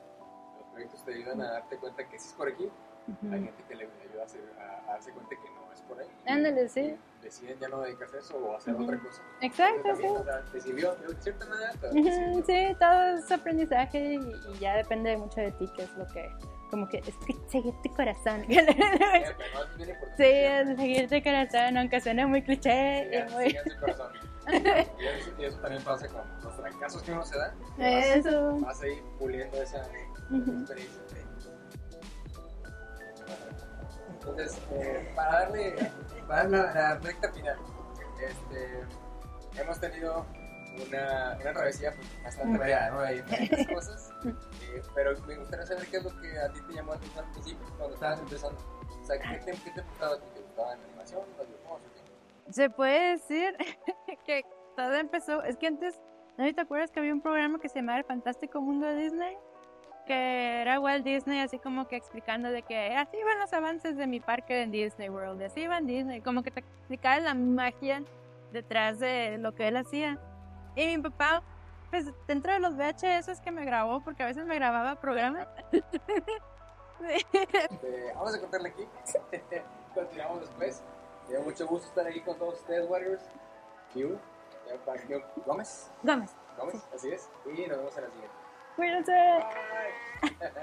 los proyectos te ayudan a darte cuenta que si es por aquí, hay gente que le ayuda a, darse cuenta que no es por ahí. Ándale, sí. Deciden ya no dedicarse a eso o hacer otra cosa. Exacto, sí. O sea, te sirvió de cierta manera. Sí, todo es aprendizaje y, ya depende mucho de ti, que es lo que como que es que seguir tu corazón. sí, es seguir tu corazón, aunque suene muy cliché. y muy... corazón. y, eso, también pasa con los fracasos que uno se da. Eso. Vas, a ir puliendo esa, experiencia. Entonces, eh, para darle, para darle la, recta final, este, hemos tenido una, una travesía pues, bastante variada, ¿no? Hay muchas cosas, eh, pero me gustaría saber qué es lo que a ti te llamó la atención al principio, cuando estabas empezando. O sea, ¿qué te, qué te gustaba a ti? ¿Te gustaba la animación, los dibujos o qué? Se puede decir que todo empezó, es que antes, ¿no te acuerdas que había un programa que se llamaba El Fantástico Mundo de Disney? Que era Walt Disney así como que explicando de que así van los avances de mi parque en Disney World, así van Disney, como que te explicaba la magia detrás de lo que él hacía. Y mi papá, pues dentro de los VHS es que me grabó, porque a veces me grababa programas. Este, vamos a cortarle aquí. Continuamos después. Me dio mucho gusto estar aquí con todos ustedes, Warriors. Q Gómez. Gómez, Gómez, así es. Y nos vemos en la siguiente. Where is it?